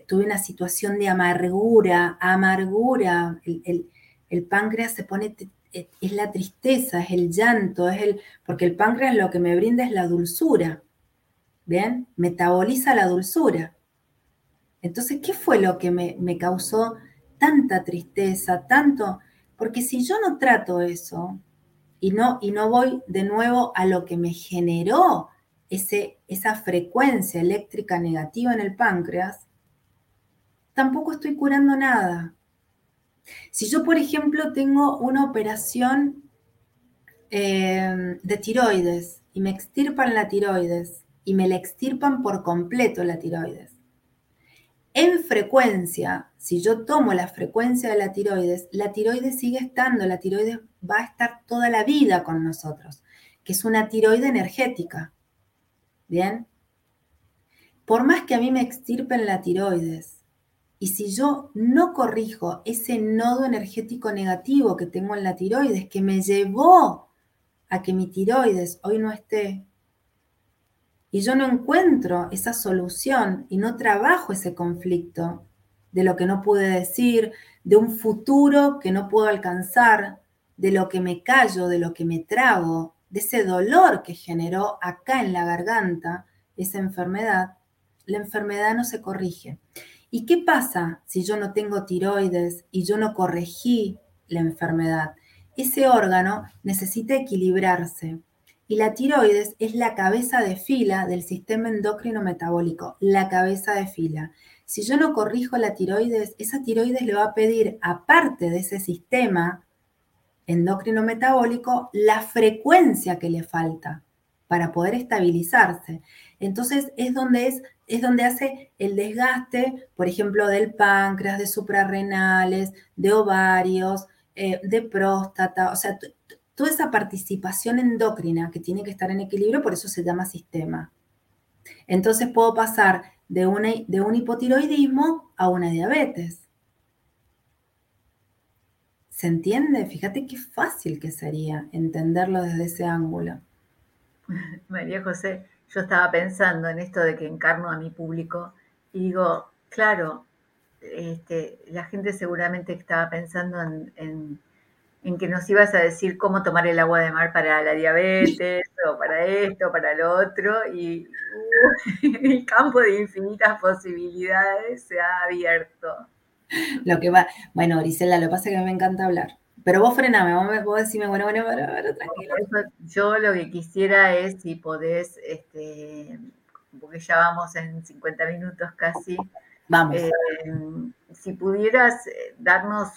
tuve una situación de amargura, amargura. El, páncreas se pone, es la tristeza, es el llanto, es el, porque el páncreas lo que me brinda es la dulzura, ¿bien? Metaboliza la dulzura. Entonces, ¿qué fue lo que me, me causó tanta tristeza, tanto? Porque si yo no trato eso, y no, y no voy de nuevo a lo que me generó ese, esa frecuencia eléctrica negativa en el páncreas, tampoco estoy curando nada. Si yo, por ejemplo, tengo una operación eh, de tiroides y me extirpan la tiroides y me la extirpan por completo la tiroides, en frecuencia, si yo tomo la frecuencia de la tiroides, la tiroides sigue estando, la tiroides va a estar toda la vida con nosotros, que es una tiroide energética. ¿Bien? Por más que a mí me extirpen la tiroides, y si yo no corrijo ese nodo energético negativo que tengo en la tiroides, que me llevó a que mi tiroides hoy no esté, y yo no encuentro esa solución y no trabajo ese conflicto de lo que no pude decir, de un futuro que no puedo alcanzar, de lo que me callo, de lo que me trago, de ese dolor que generó acá en la garganta esa enfermedad, la enfermedad no se corrige. ¿Y qué pasa si yo no tengo tiroides y yo no corregí la enfermedad? Ese órgano necesita equilibrarse. Y la tiroides es la cabeza de fila del sistema endocrino metabólico, la cabeza de fila. Si yo no corrijo la tiroides, esa tiroides le va a pedir, aparte de ese sistema endocrino metabólico la frecuencia que le falta para poder estabilizarse. Entonces es donde, es, es donde hace el desgaste, por ejemplo, del páncreas, de suprarrenales, de ovarios, eh, de próstata, o sea, toda esa participación endocrina que tiene que estar en equilibrio, por eso se llama sistema. Entonces puedo pasar de, de un hipotiroidismo a una diabetes. ¿Se entiende? Fíjate qué fácil que sería entenderlo desde ese ángulo. María José, yo estaba pensando en esto de que encarno a mi público y digo, claro, este, la gente seguramente estaba pensando en, que nos ibas a decir cómo tomar el agua de mar para la diabetes o para esto, para lo otro, y uh, el campo de infinitas posibilidades se ha abierto. lo que va. Bueno, Grisela, lo que pasa es que me encanta hablar. Pero vos frename, vos, vos decime, bueno, bueno, bueno, tranquilo. Yo lo que quisiera es, si podés, este, porque ya vamos en 50 minutos casi. Vamos. Eh, si pudieras eh, darnos,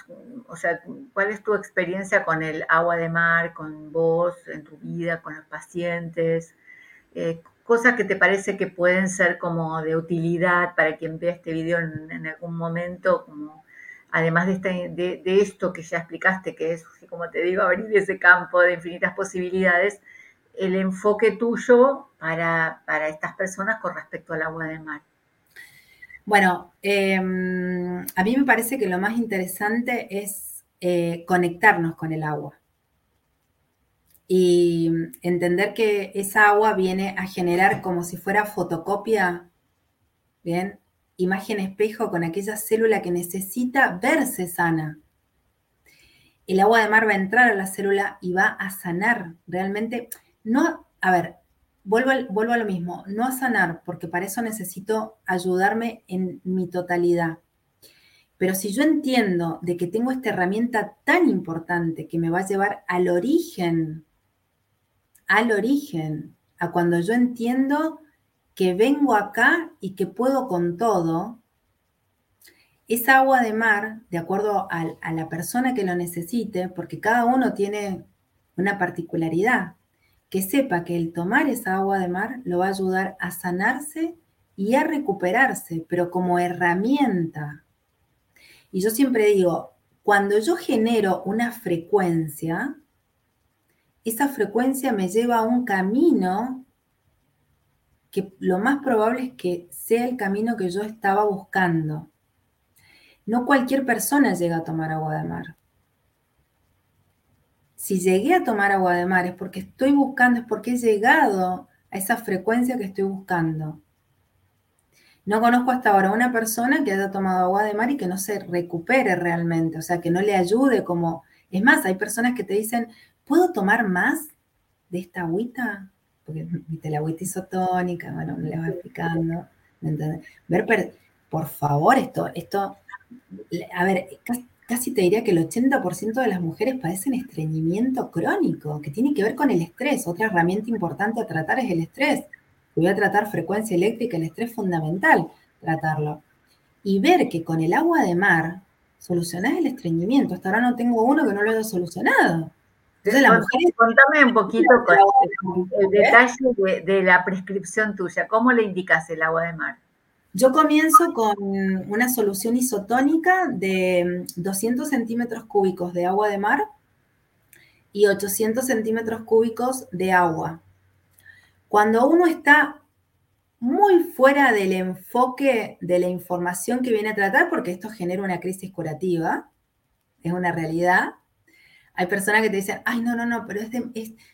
o sea, cuál es tu experiencia con el agua de mar, con vos, en tu vida, con los pacientes, eh, cosas que te parece que pueden ser como de utilidad para quien vea este video en, algún momento, como además de, este, de, esto que ya explicaste, que es, como te digo, abrir ese campo de infinitas posibilidades, el enfoque tuyo para, estas personas con respecto al agua de mar. Bueno, em, a mí me parece que lo más interesante es eh, conectarnos con el agua y entender que esa agua viene a generar como si fuera fotocopia, ¿bien? Imagen espejo con aquella célula que necesita verse sana. El agua de mar va a entrar a la célula y va a sanar. Realmente, no, a ver, vuelvo, a lo mismo, no a sanar, porque para eso necesito ayudarme en mi totalidad. Pero si yo entiendo de que tengo esta herramienta tan importante que me va a llevar al origen al origen, a cuando yo entiendo que vengo acá y que puedo con todo, esa agua de mar, de acuerdo a, la persona que lo necesite, porque cada uno tiene una particularidad, que sepa que el tomar esa agua de mar lo va a ayudar a sanarse y a recuperarse, pero como herramienta. Y yo siempre digo, cuando yo genero una frecuencia, esa frecuencia me lleva a un camino que lo más probable es que sea el camino que yo estaba buscando. No cualquier persona llega a tomar agua de mar. Si llegué a tomar agua de mar es porque estoy buscando, es porque he llegado a esa frecuencia que estoy buscando. No conozco hasta ahora una persona que haya tomado agua de mar y que no se recupere realmente, o sea, que no le ayude como... Es más, hay personas que te dicen, ¿puedo tomar más de esta agüita? Porque, viste, la agüita isotónica, bueno, me la va explicando. Ver, por favor, esto, esto, a ver, casi te diría que el 80% de las mujeres padecen estreñimiento crónico, que tiene que ver con el estrés. Otra herramienta importante a tratar es el estrés voy a tratar frecuencia eléctrica, el estrés fundamental, tratarlo. Y ver que con el agua de mar solucionás el estreñimiento. Hasta ahora no tengo uno que no lo haya solucionado. Entonces, la mujer, contame un poquito el, detalle de, la prescripción tuya. ¿Cómo le indicas el agua de mar? Yo comienzo con una solución isotónica de 200 centímetros cúbicos de agua de mar y 800 centímetros cúbicos de agua. Cuando uno está muy fuera del enfoque de la información que viene a tratar, porque esto genera una crisis curativa, es una realidad. Hay personas que te dicen, ay, no, no, no, pero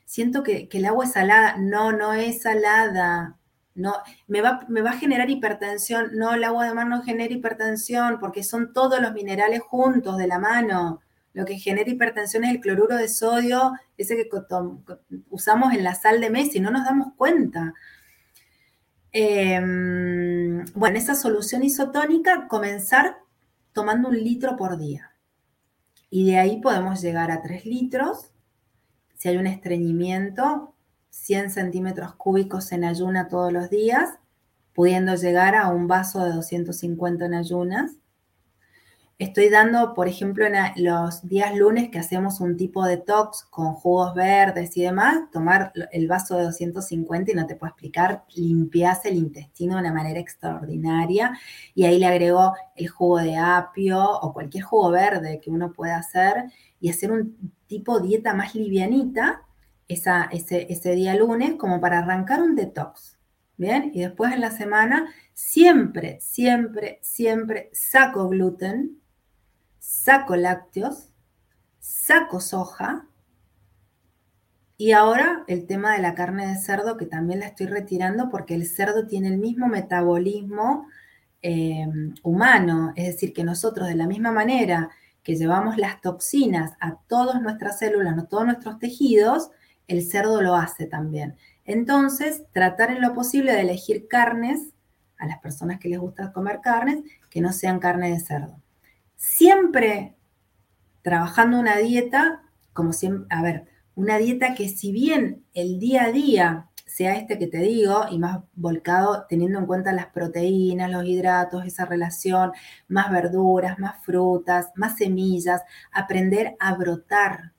siento que, el agua es salada. No, no es salada. No, me va, me va a generar hipertensión. No, el agua de mar no genera hipertensión porque son todos los minerales juntos de la mano. Lo que genera hipertensión es el cloruro de sodio, ese que usamos en la sal de mes y no nos damos cuenta. Em, bueno, esa solución isotónica, comenzar tomando un litro por día. Y de ahí podemos llegar a 3 litros. Si hay un estreñimiento, 100 centímetros cúbicos en ayuna todos los días, pudiendo llegar a un vaso de 250 en ayunas. Estoy dando, por ejemplo, en los días lunes que hacemos un tipo de tox con jugos verdes y demás, tomar el vaso de 250 y no te puedo explicar, limpias el intestino de una manera extraordinaria y ahí le agrego el jugo de apio o cualquier jugo verde que uno pueda hacer y hacer un tipo dieta más livianita ese, día lunes como para arrancar un detox. Bien, y después en la semana siempre, siempre, siempre saco gluten, saco lácteos, saco soja y ahora el tema de la carne de cerdo que también la estoy retirando porque el cerdo tiene el mismo metabolismo eh, humano, es decir, que nosotros de la misma manera que llevamos las toxinas a todas nuestras células, a todos nuestros tejidos, el cerdo lo hace también. Entonces, tratar en lo posible de elegir carnes a las personas que les gusta comer carnes que no sean carne de cerdo siempre trabajando una dieta, como siempre, a ver, una dieta que si bien el día a día sea este que te digo y más volcado teniendo en cuenta las proteínas, los hidratos, esa relación, más verduras, más frutas, más semillas, aprender a brotar,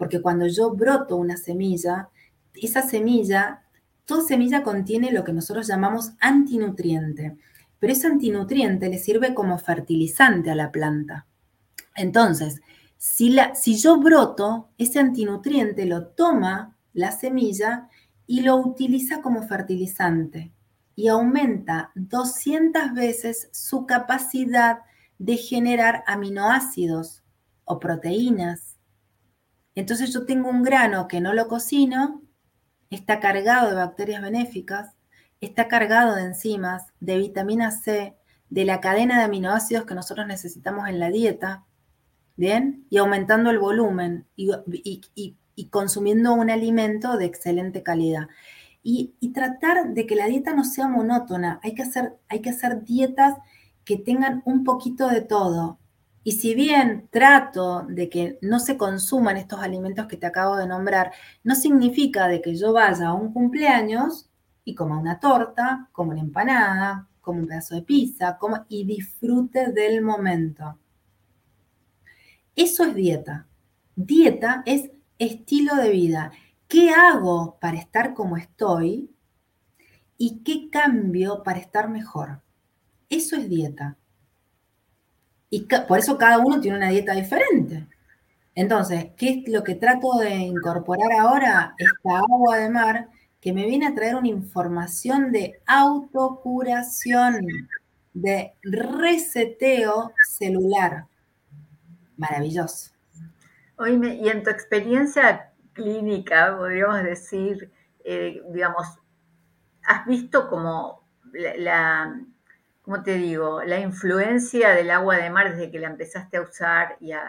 porque cuando yo broto una semilla, esa semilla, toda semilla contiene lo que nosotros llamamos antinutriente pero ese antinutriente le sirve como fertilizante a la planta. Entonces, si, la, si yo broto, ese antinutriente lo toma la semilla y lo utiliza como fertilizante y aumenta 200 veces su capacidad de generar aminoácidos o proteínas. Entonces yo tengo un grano que no lo cocino, está cargado de bacterias benéficas, está cargado de enzimas, de vitamina C, de la cadena de aminoácidos que nosotros necesitamos en la dieta, ¿bien? Y aumentando el volumen y, consumiendo un alimento de excelente calidad. Y, tratar de que la dieta no sea monótona. Hay que, hacer, hay que hacer dietas que tengan un poquito de todo. Y si bien trato de que no se consuman estos alimentos que te acabo de nombrar, no significa de que yo vaya a un cumpleaños y coma una torta, como una empanada, como un pedazo de pizza, como, y disfrute del momento. Eso es dieta. Dieta es estilo de vida. ¿Qué hago para estar como estoy? ¿Y qué cambio para estar mejor? Eso es dieta. Y por eso cada uno tiene una dieta diferente. Entonces, ¿qué es lo que trato de incorporar ahora? Esta agua de mar que me viene a traer una información de autocuración, de reseteo celular. Maravilloso. Oíme, y en tu experiencia clínica, podríamos decir, eh, digamos, ¿has visto como la, ¿cómo te digo?, la influencia del agua de mar desde que la empezaste a usar y a,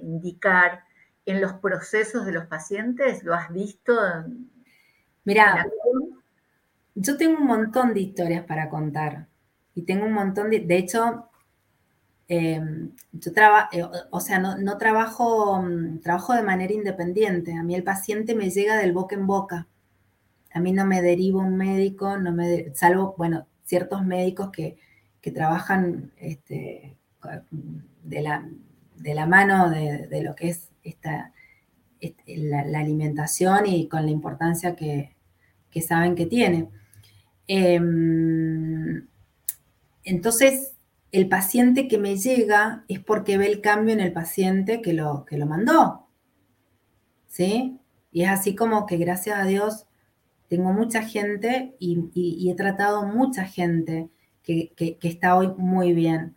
indicar en los procesos de los pacientes? ¿Lo has visto? Mira, yo tengo un montón de historias para contar y tengo un montón de, de hecho, em, yo trabajo, eh, o sea, no, trabajo, mm, trabajo de manera independiente. A mí el paciente me llega del boca en boca. A mí no me deriva un médico, no me, salvo, bueno, ciertos médicos que, trabajan este, de, la, de, la, mano de, lo que es esta, la, alimentación y con la importancia que, saben que tiene. Em, entonces, el paciente que me llega es porque ve el cambio en el paciente que lo, que lo mandó. ¿Sí? Y es así como que gracias a Dios tengo mucha gente y, he tratado mucha gente que, está hoy muy bien.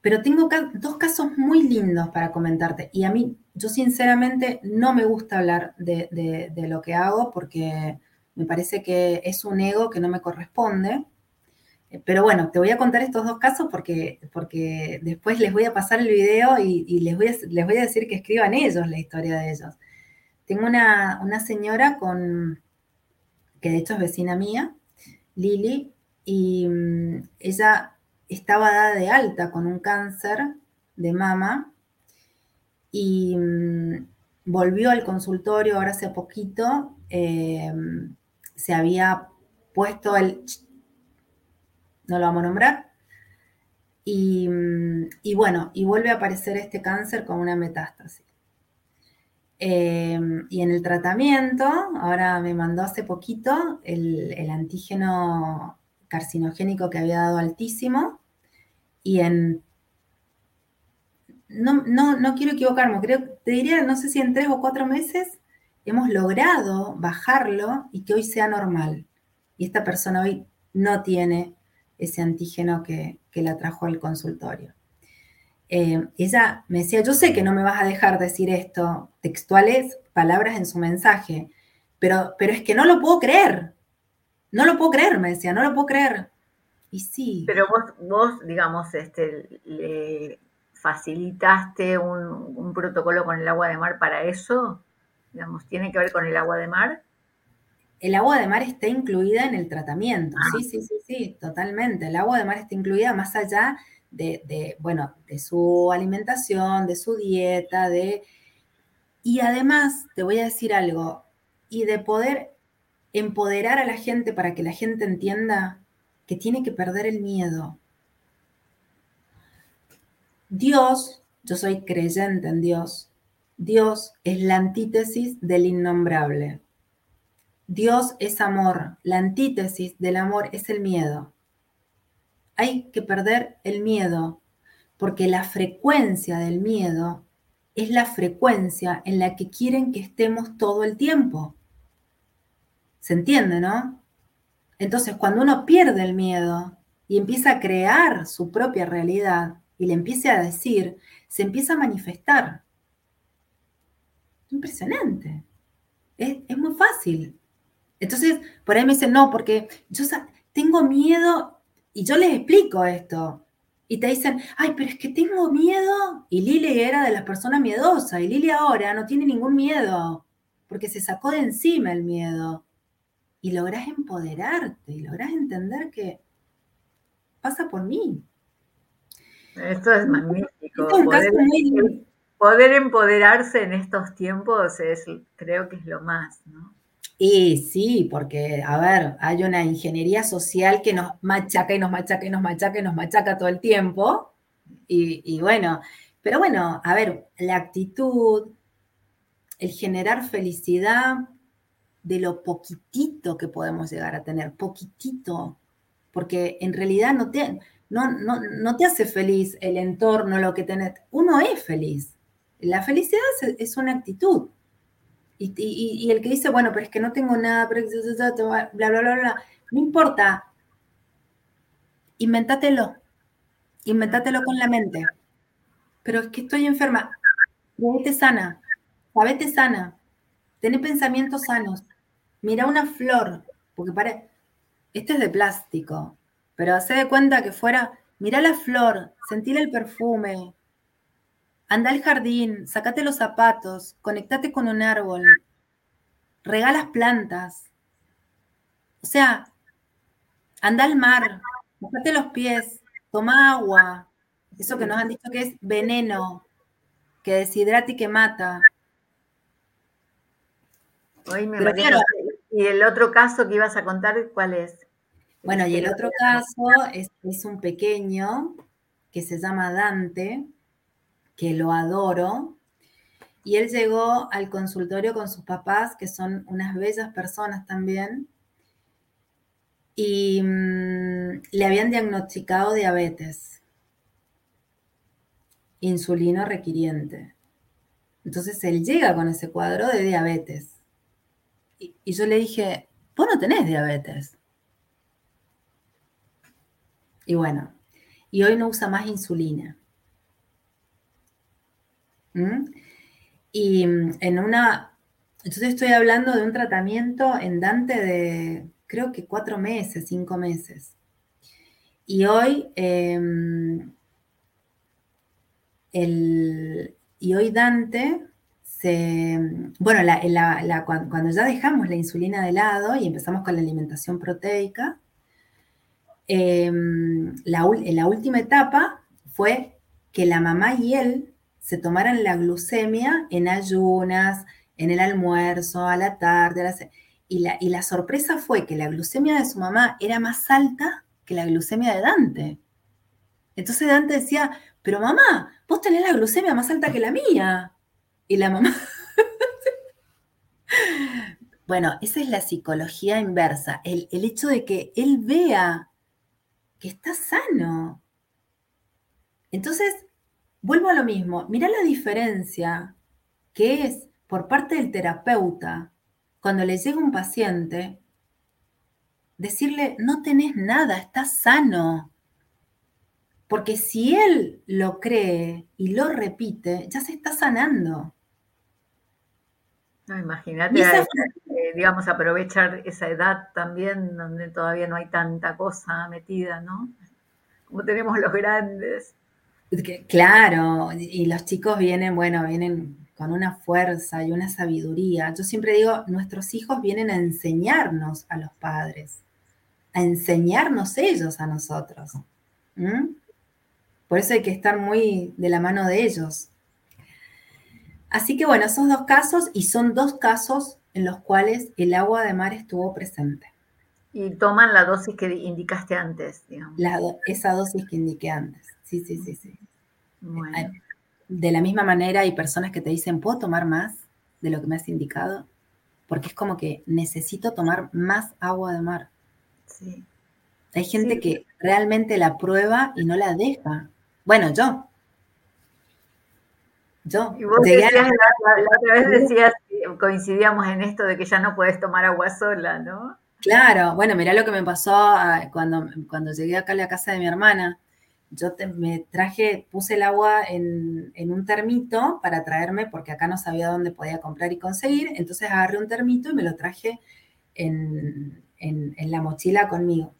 Pero tengo dos casos muy lindos para comentarte. Y a mí, yo sinceramente no me gusta hablar de lo que hago porque me parece que es un ego que no me corresponde. Pero bueno, te voy a contar estos dos casos porque, porque después les voy a pasar el video y, les, voy a, les voy a decir que escriban ellos la historia de ellos. Tengo una, señora con, que de hecho es vecina mía, Lili, y mm, ella estaba dada de alta con un cáncer de mama y mm, volvió al consultorio ahora hace poquito, eh, se había puesto el no lo vamos a nombrar. Y, bueno, y vuelve a aparecer este cáncer con una metástasis. Em, y en el tratamiento, ahora me mandó hace poquito el, antígeno carcinogénico que había dado altísimo. Y en no, no, quiero equivocarme, creo, te diría, no sé si en tres o cuatro meses hemos logrado bajarlo y que hoy sea normal. Y esta persona hoy no tiene ese antígeno que, la trajo al consultorio. Eh, ella me decía, yo sé que no me vas a dejar decir esto, textuales, palabras en su mensaje, pero, pero es que no lo puedo creer. No lo puedo creer, me decía, no lo puedo creer. Y sí. Pero vos, vos digamos, este, le facilitaste un, un protocolo con el agua de mar para eso. Digamos, ¿tiene que ver con el agua de mar? el agua de mar está incluida en el tratamiento. Ah. Sí, sí, sí, sí, totalmente. El agua de mar está incluida más allá de, bueno, de su alimentación, de su dieta, de... Y además, te voy a decir algo, y de poder empoderar a la gente para que la gente entienda que tiene que perder el miedo. Dios, yo soy creyente en Dios, Dios es la antítesis del innombrable. Dios es amor, la antítesis del amor es el miedo. Hay que perder el miedo, porque la frecuencia del miedo es la frecuencia en la que quieren que estemos todo el tiempo. ¿Se entiende, no? Entonces, cuando uno pierde el miedo y empieza a crear su propia realidad y le empieza a decir, se empieza a manifestar. Impresionante. Es, muy fácil. Entonces, por ahí me dicen, no, porque yo tengo miedo y yo les explico esto. Y te dicen, ay, pero es que tengo miedo. Y Lili era de las personas miedosas. Y Lili ahora no tiene ningún miedo, porque se sacó de encima el miedo. Y lográs empoderarte y lográs entender que pasa por mí. Esto es magnífico. poder, empoderarse en estos tiempos es, creo que es lo más, ¿no? Y sí, porque, a ver, hay una ingeniería social que nos machaca y nos machaca y nos machaca y nos machaca todo el tiempo. Y, bueno, pero bueno, a ver, la actitud, el generar felicidad de lo poquitito que podemos llegar a tener, poquitito, porque en realidad no te, no, no, te hace feliz el entorno, lo que tenés, uno es feliz. La felicidad es, una actitud. Y, el que dice, bueno, pero es que no tengo nada, bla, bla, bla, bla, no importa, inventatelo, inventatelo con la mente. Pero es que estoy enferma, vete sana, sabete sana, tené pensamientos sanos, mira una flor, porque para, este es de plástico, pero hace de cuenta que fuera, mira la flor, sentir el perfume, anda al jardín, sacate los zapatos, conectate con un árbol, regalas plantas. O sea, anda al mar, sacate los pies, toma agua, eso que nos han dicho que es veneno, que deshidrata y que mata. ¿Y el otro caso que ibas a contar, cuál es? Bueno, y el otro caso es, un pequeño que se llama Dante, que lo adoro, y él llegó al consultorio con sus papás, que son unas bellas personas también, y mm, le habían diagnosticado diabetes, insulino requiriente. Entonces él llega con ese cuadro de diabetes. Y, yo le dije, vos no tenés diabetes. Y bueno, y hoy no usa más insulina. ¿Mm? Y mm, en una, entonces estoy hablando de un tratamiento en Dante de creo que cuatro meses, cinco meses. Y hoy, em, y hoy Dante se, bueno, cuando ya dejamos la insulina de lado y empezamos con la alimentación proteica, la, la última etapa fue que la mamá y él se tomaran la glucemia en ayunas, en el almuerzo, a la tarde, y, la, y la sorpresa fue que la glucemia de su mamá era más alta que la glucemia de Dante. Entonces Dante decía, pero mamá, vos tenés la glucemia más alta que la mía. Y la mamá... bueno, esa es la psicología inversa, el, el hecho de que él vea que está sano. Entonces, vuelvo a lo mismo, mira la diferencia que es por parte del terapeuta cuando le llega un paciente, decirle, no tenés nada, estás sano. Porque si él lo cree y lo repite, ya se está sanando. No, imagínate, digamos, aprovechar esa edad también donde todavía no hay tanta cosa metida, ¿no? Como tenemos los grandes. Claro, y los chicos vienen, bueno, vienen con una fuerza y una sabiduría. Yo siempre digo, nuestros hijos vienen a enseñarnos a los padres, a enseñarnos ellos a nosotros. Por eso hay que estar muy de la mano de ellos. Así que bueno, esos dos casos y son dos casos en los cuales el agua de mar estuvo presente. Y toman la dosis que indicaste antes, digamos. esa dosis que indiqué antes. Sí, sí, sí, sí. De la misma manera hay personas que te dicen, ¿puedo tomar más de lo que me has indicado? Porque es como que necesito tomar más agua de mar. Sí. Hay gente que realmente la prueba y no la deja. Bueno, yo, yo y vos decías, la, otra vez decías, coincidíamos en esto de que ya no puedes tomar agua sola, ¿no? Claro, bueno, mirá lo que me pasó ah, cuando, cuando llegué acá a la casa de mi hermana. Yo me traje, puse el agua en, un termito para traerme, porque acá no sabía dónde podía comprar y conseguir, entonces agarré un termito y me lo traje en, en la mochila conmigo.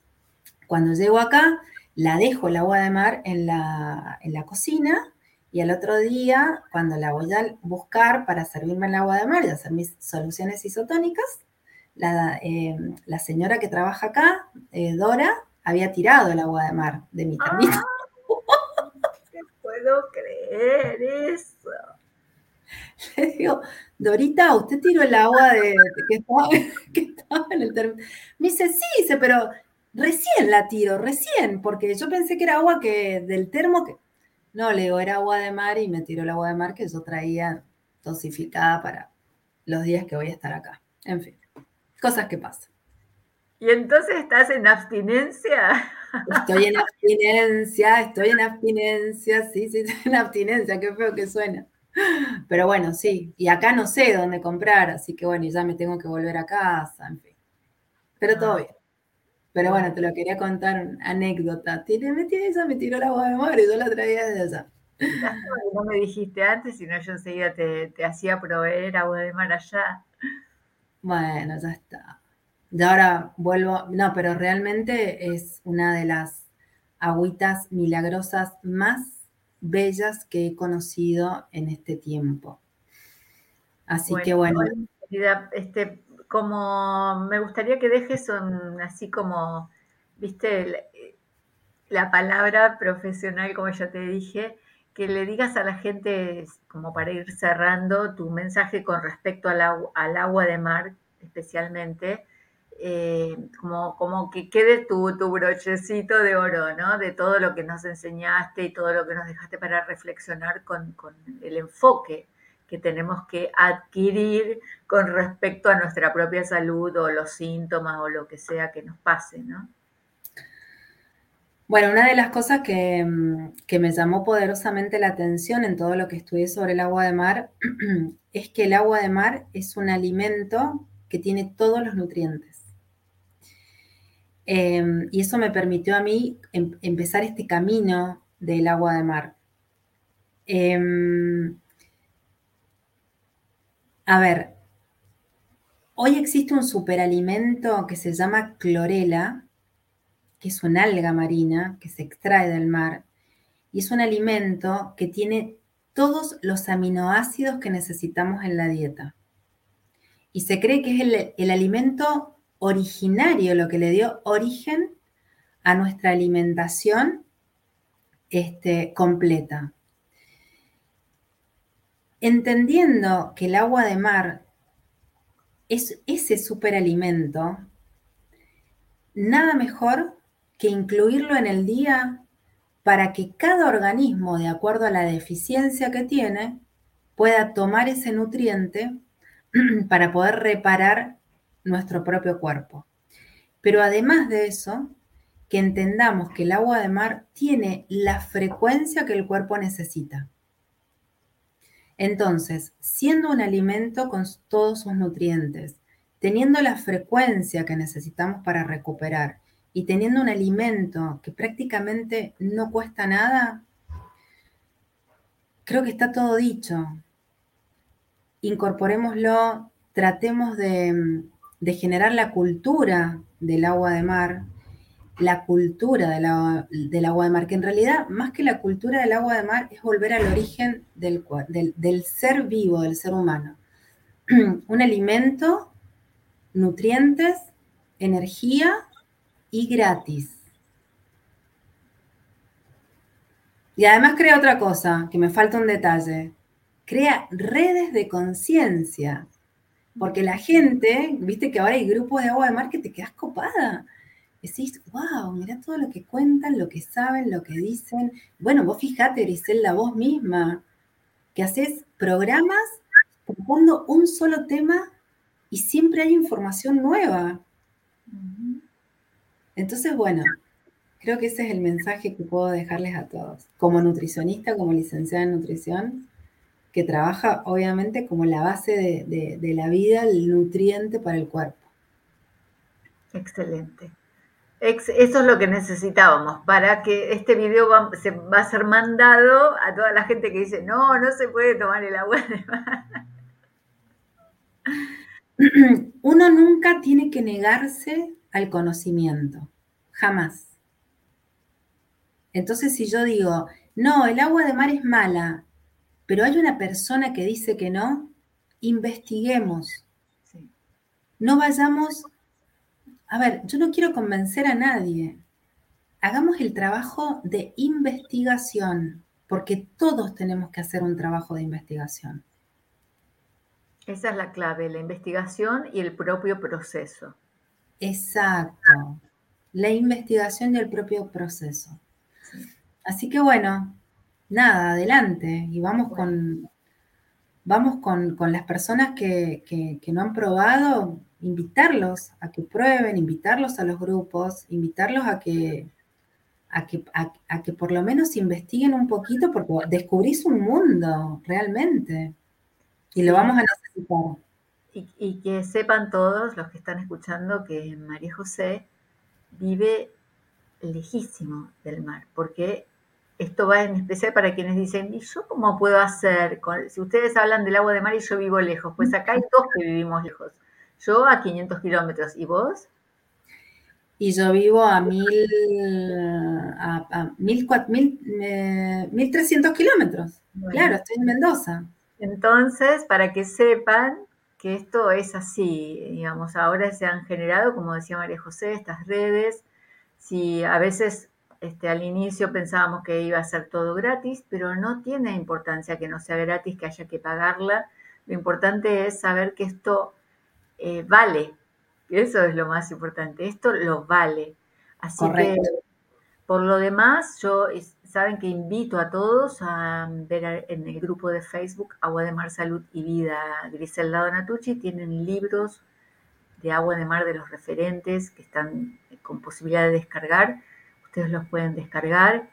Cuando llego acá, la dejo el agua de mar en la, en la cocina y al otro día, cuando la voy a buscar para servirme el agua de mar y hacer mis soluciones isotónicas, la, eh, señora que trabaja acá, eh, Dora, había tirado el agua de mar de mi termito. Ah, puedo creer eso. Le digo, Dorita, usted tiró el agua de, que, estaba, en el termito. Me dice, sí, dice, pero recién la tiro, recién, porque yo pensé que era agua que del termo que no, le digo, era agua de mar y me tiró el agua de mar que yo traía dosificada para, los días que voy a estar acá. En fin, cosas que pasan. ¿Y entonces estás en abstinencia? Estoy en abstinencia, estoy en abstinencia, sí, sí, estoy en abstinencia, qué feo que suena. Pero bueno, sí, y acá no sé dónde comprar, así que bueno, ya me tengo que volver a casa, en fin. Pero todo ah. bien. Pero bueno, te lo quería contar, una anécdota. Tiene, me esa, me tiró el agua de mar y yo la traía desde allá. No me dijiste antes, sino yo enseguida te, te hacía proveer agua de mar allá. Bueno, ya está. Y ahora vuelvo, no, pero realmente es una de las agüitas milagrosas más bellas que he conocido en este tiempo. Así que bueno. Este, como me gustaría que dejes así como, viste, la palabra profesional, como ya te dije, que le digas a la gente, como para ir cerrando, tu mensaje con respecto al, al agua de mar especialmente, eh, como, como que quede tu, tu brochecito de oro, ¿no? De todo lo que nos enseñaste y todo lo que nos dejaste para reflexionar con, con el enfoque que tenemos que adquirir con respecto a nuestra propia salud o los síntomas o lo que sea que nos pase, ¿no? Bueno, una de las cosas que, que, me llamó poderosamente la atención en todo lo que estudié sobre el agua de mar es que el agua de mar es un alimento que tiene todos los nutrientes. Em, y eso me permitió a mí em, empezar este camino del agua de mar. Em, a ver, hoy existe un superalimento que se llama clorela, que es una alga marina que se extrae del mar, y es un alimento que tiene todos los aminoácidos que necesitamos en la dieta. Y se cree que es el, el alimento originario, lo que le dio origen a nuestra alimentación este, completa. Entendiendo que el agua de mar es ese superalimento, nada mejor que incluirlo en el día para que cada organismo, de acuerdo a la deficiencia que tiene, pueda tomar ese nutriente para poder reparar nuestro propio cuerpo. Pero además de eso, que entendamos que el agua de mar tiene la frecuencia que el cuerpo necesita. Entonces, siendo un alimento con todos sus nutrientes, teniendo la frecuencia que necesitamos para recuperar y teniendo un alimento que prácticamente no cuesta nada, creo que está todo dicho. Incorporémoslo, tratemos de, de generar la cultura del agua de mar, la cultura del agua, del agua de mar, que en realidad más que la cultura del agua de mar es volver al origen del, del ser vivo, del ser humano. Un alimento, nutrientes, energía y gratis. Y además crea otra cosa, que me falta un detalle. Crea redes de conciencia. Porque la gente, viste que ahora hay grupos de agua de mar que te quedas copada. Decís, wow, mira todo lo que cuentan, lo que saben, lo que dicen. Bueno, vos fijate, Griselda, vos misma, que haces programas tocando un solo tema y siempre hay información nueva. Entonces, bueno, creo que ese es el mensaje que puedo dejarles a todos. Como nutricionista, como licenciada en nutrición, que trabaja obviamente como la base de, la vida, el nutriente para el cuerpo. Excelente. Eso es lo que necesitábamos para que este video va, se, va a ser mandado a toda la gente que dice, no, no se puede tomar el agua de mar. Uno nunca tiene que negarse al conocimiento, jamás. Entonces, si yo digo, no, el agua de mar es mala, pero hay una persona que dice que no, investiguemos. No vayamos, a ver, yo no quiero convencer a nadie. Hagamos el trabajo de investigación, porque todos tenemos que hacer un trabajo de investigación. Esa es la clave, la investigación y el propio proceso. Exacto, la investigación y el propio proceso. Así que bueno, nada, adelante y vamos con, vamos con, las personas que, que, no han probado, invitarlos a que prueben, invitarlos a los grupos, invitarlos a que, a que, a, que por lo menos investiguen un poquito, porque descubrís un mundo realmente y lo vamos a necesitar. Y, y, que sepan todos los que están escuchando que María José vive lejísimo del mar, porque esto va en especial para quienes dicen, ¿y yo cómo puedo hacer? si ustedes hablan del agua de mar y yo vivo lejos, pues acá hay dos que vivimos lejos. Yo a 500 kilómetros, ¿y vos? Y yo vivo a mil, a, mil, mil, 1300 eh, kilómetros. Claro, estoy en Mendoza. Entonces, para que sepan que esto es así, digamos, ahora se han generado, como decía María José, estas redes. Si a veces este, al inicio pensábamos que iba a ser todo gratis, pero no tiene importancia que no sea gratis, que haya que pagarla. Lo importante es saber que esto eh, vale. Eso es lo más importante. Esto lo vale. Así que, por lo demás, yo saben que invito a todos a ver en el grupo de Facebook Agua de Mar, Salud y Vida Griselda Donatucci. Tienen libros de agua de mar de los referentes que están con posibilidad de descargar ustedes los pueden descargar.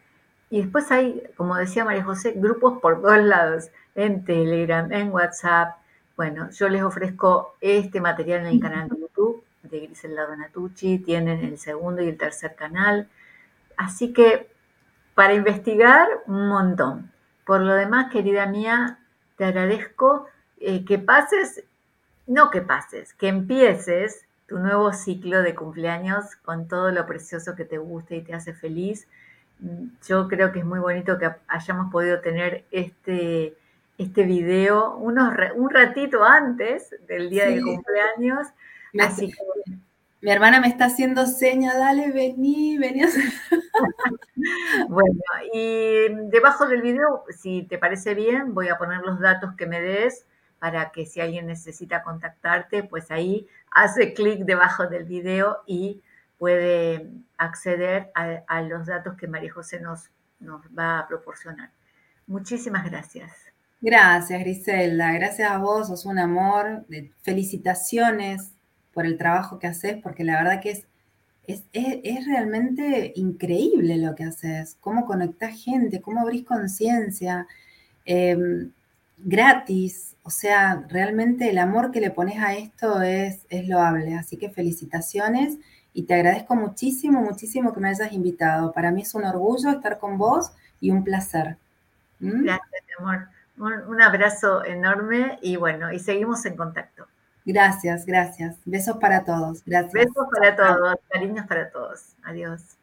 Y después hay, como decía María José, grupos por todos lados, en Telegram, en WhatsApp. Bueno, yo les ofrezco este material en el canal de YouTube de Griselda Donatucci, tienen el segundo y el tercer canal. Así que para investigar un montón. Por lo demás, querida mía, te agradezco eh, que pases, no que pases, que empieces tu nuevo ciclo de cumpleaños con todo lo precioso que te gusta y te hace feliz. Yo creo que es muy bonito que hayamos podido tener este, este video unos, un ratito antes del día del cumpleaños. Así que, mi hermana me está haciendo seña, dale, vení, vení. bueno, y debajo del video, si te parece bien, voy a poner los datos que me des para que si alguien necesita contactarte, pues ahí hace clic debajo del video y puede acceder a, los datos que María José nos, nos va a proporcionar. Muchísimas gracias. Gracias, Griselda. Gracias a vos, sos un amor. Felicitaciones por el trabajo que haces, porque la verdad que es, es, es, realmente increíble lo que haces. Cómo conectás gente, cómo abrís conciencia. Em, gratis, o sea, realmente el amor que le pones a esto es, es loable, así que felicitaciones y te agradezco muchísimo, muchísimo que me hayas invitado. Para mí es un orgullo estar con vos y un placer. ¿Mm? Gracias, amor. Un, abrazo enorme y bueno, y seguimos en contacto. Gracias, gracias. Besos para todos. Gracias. Besos para todos, cariños para todos. Adiós.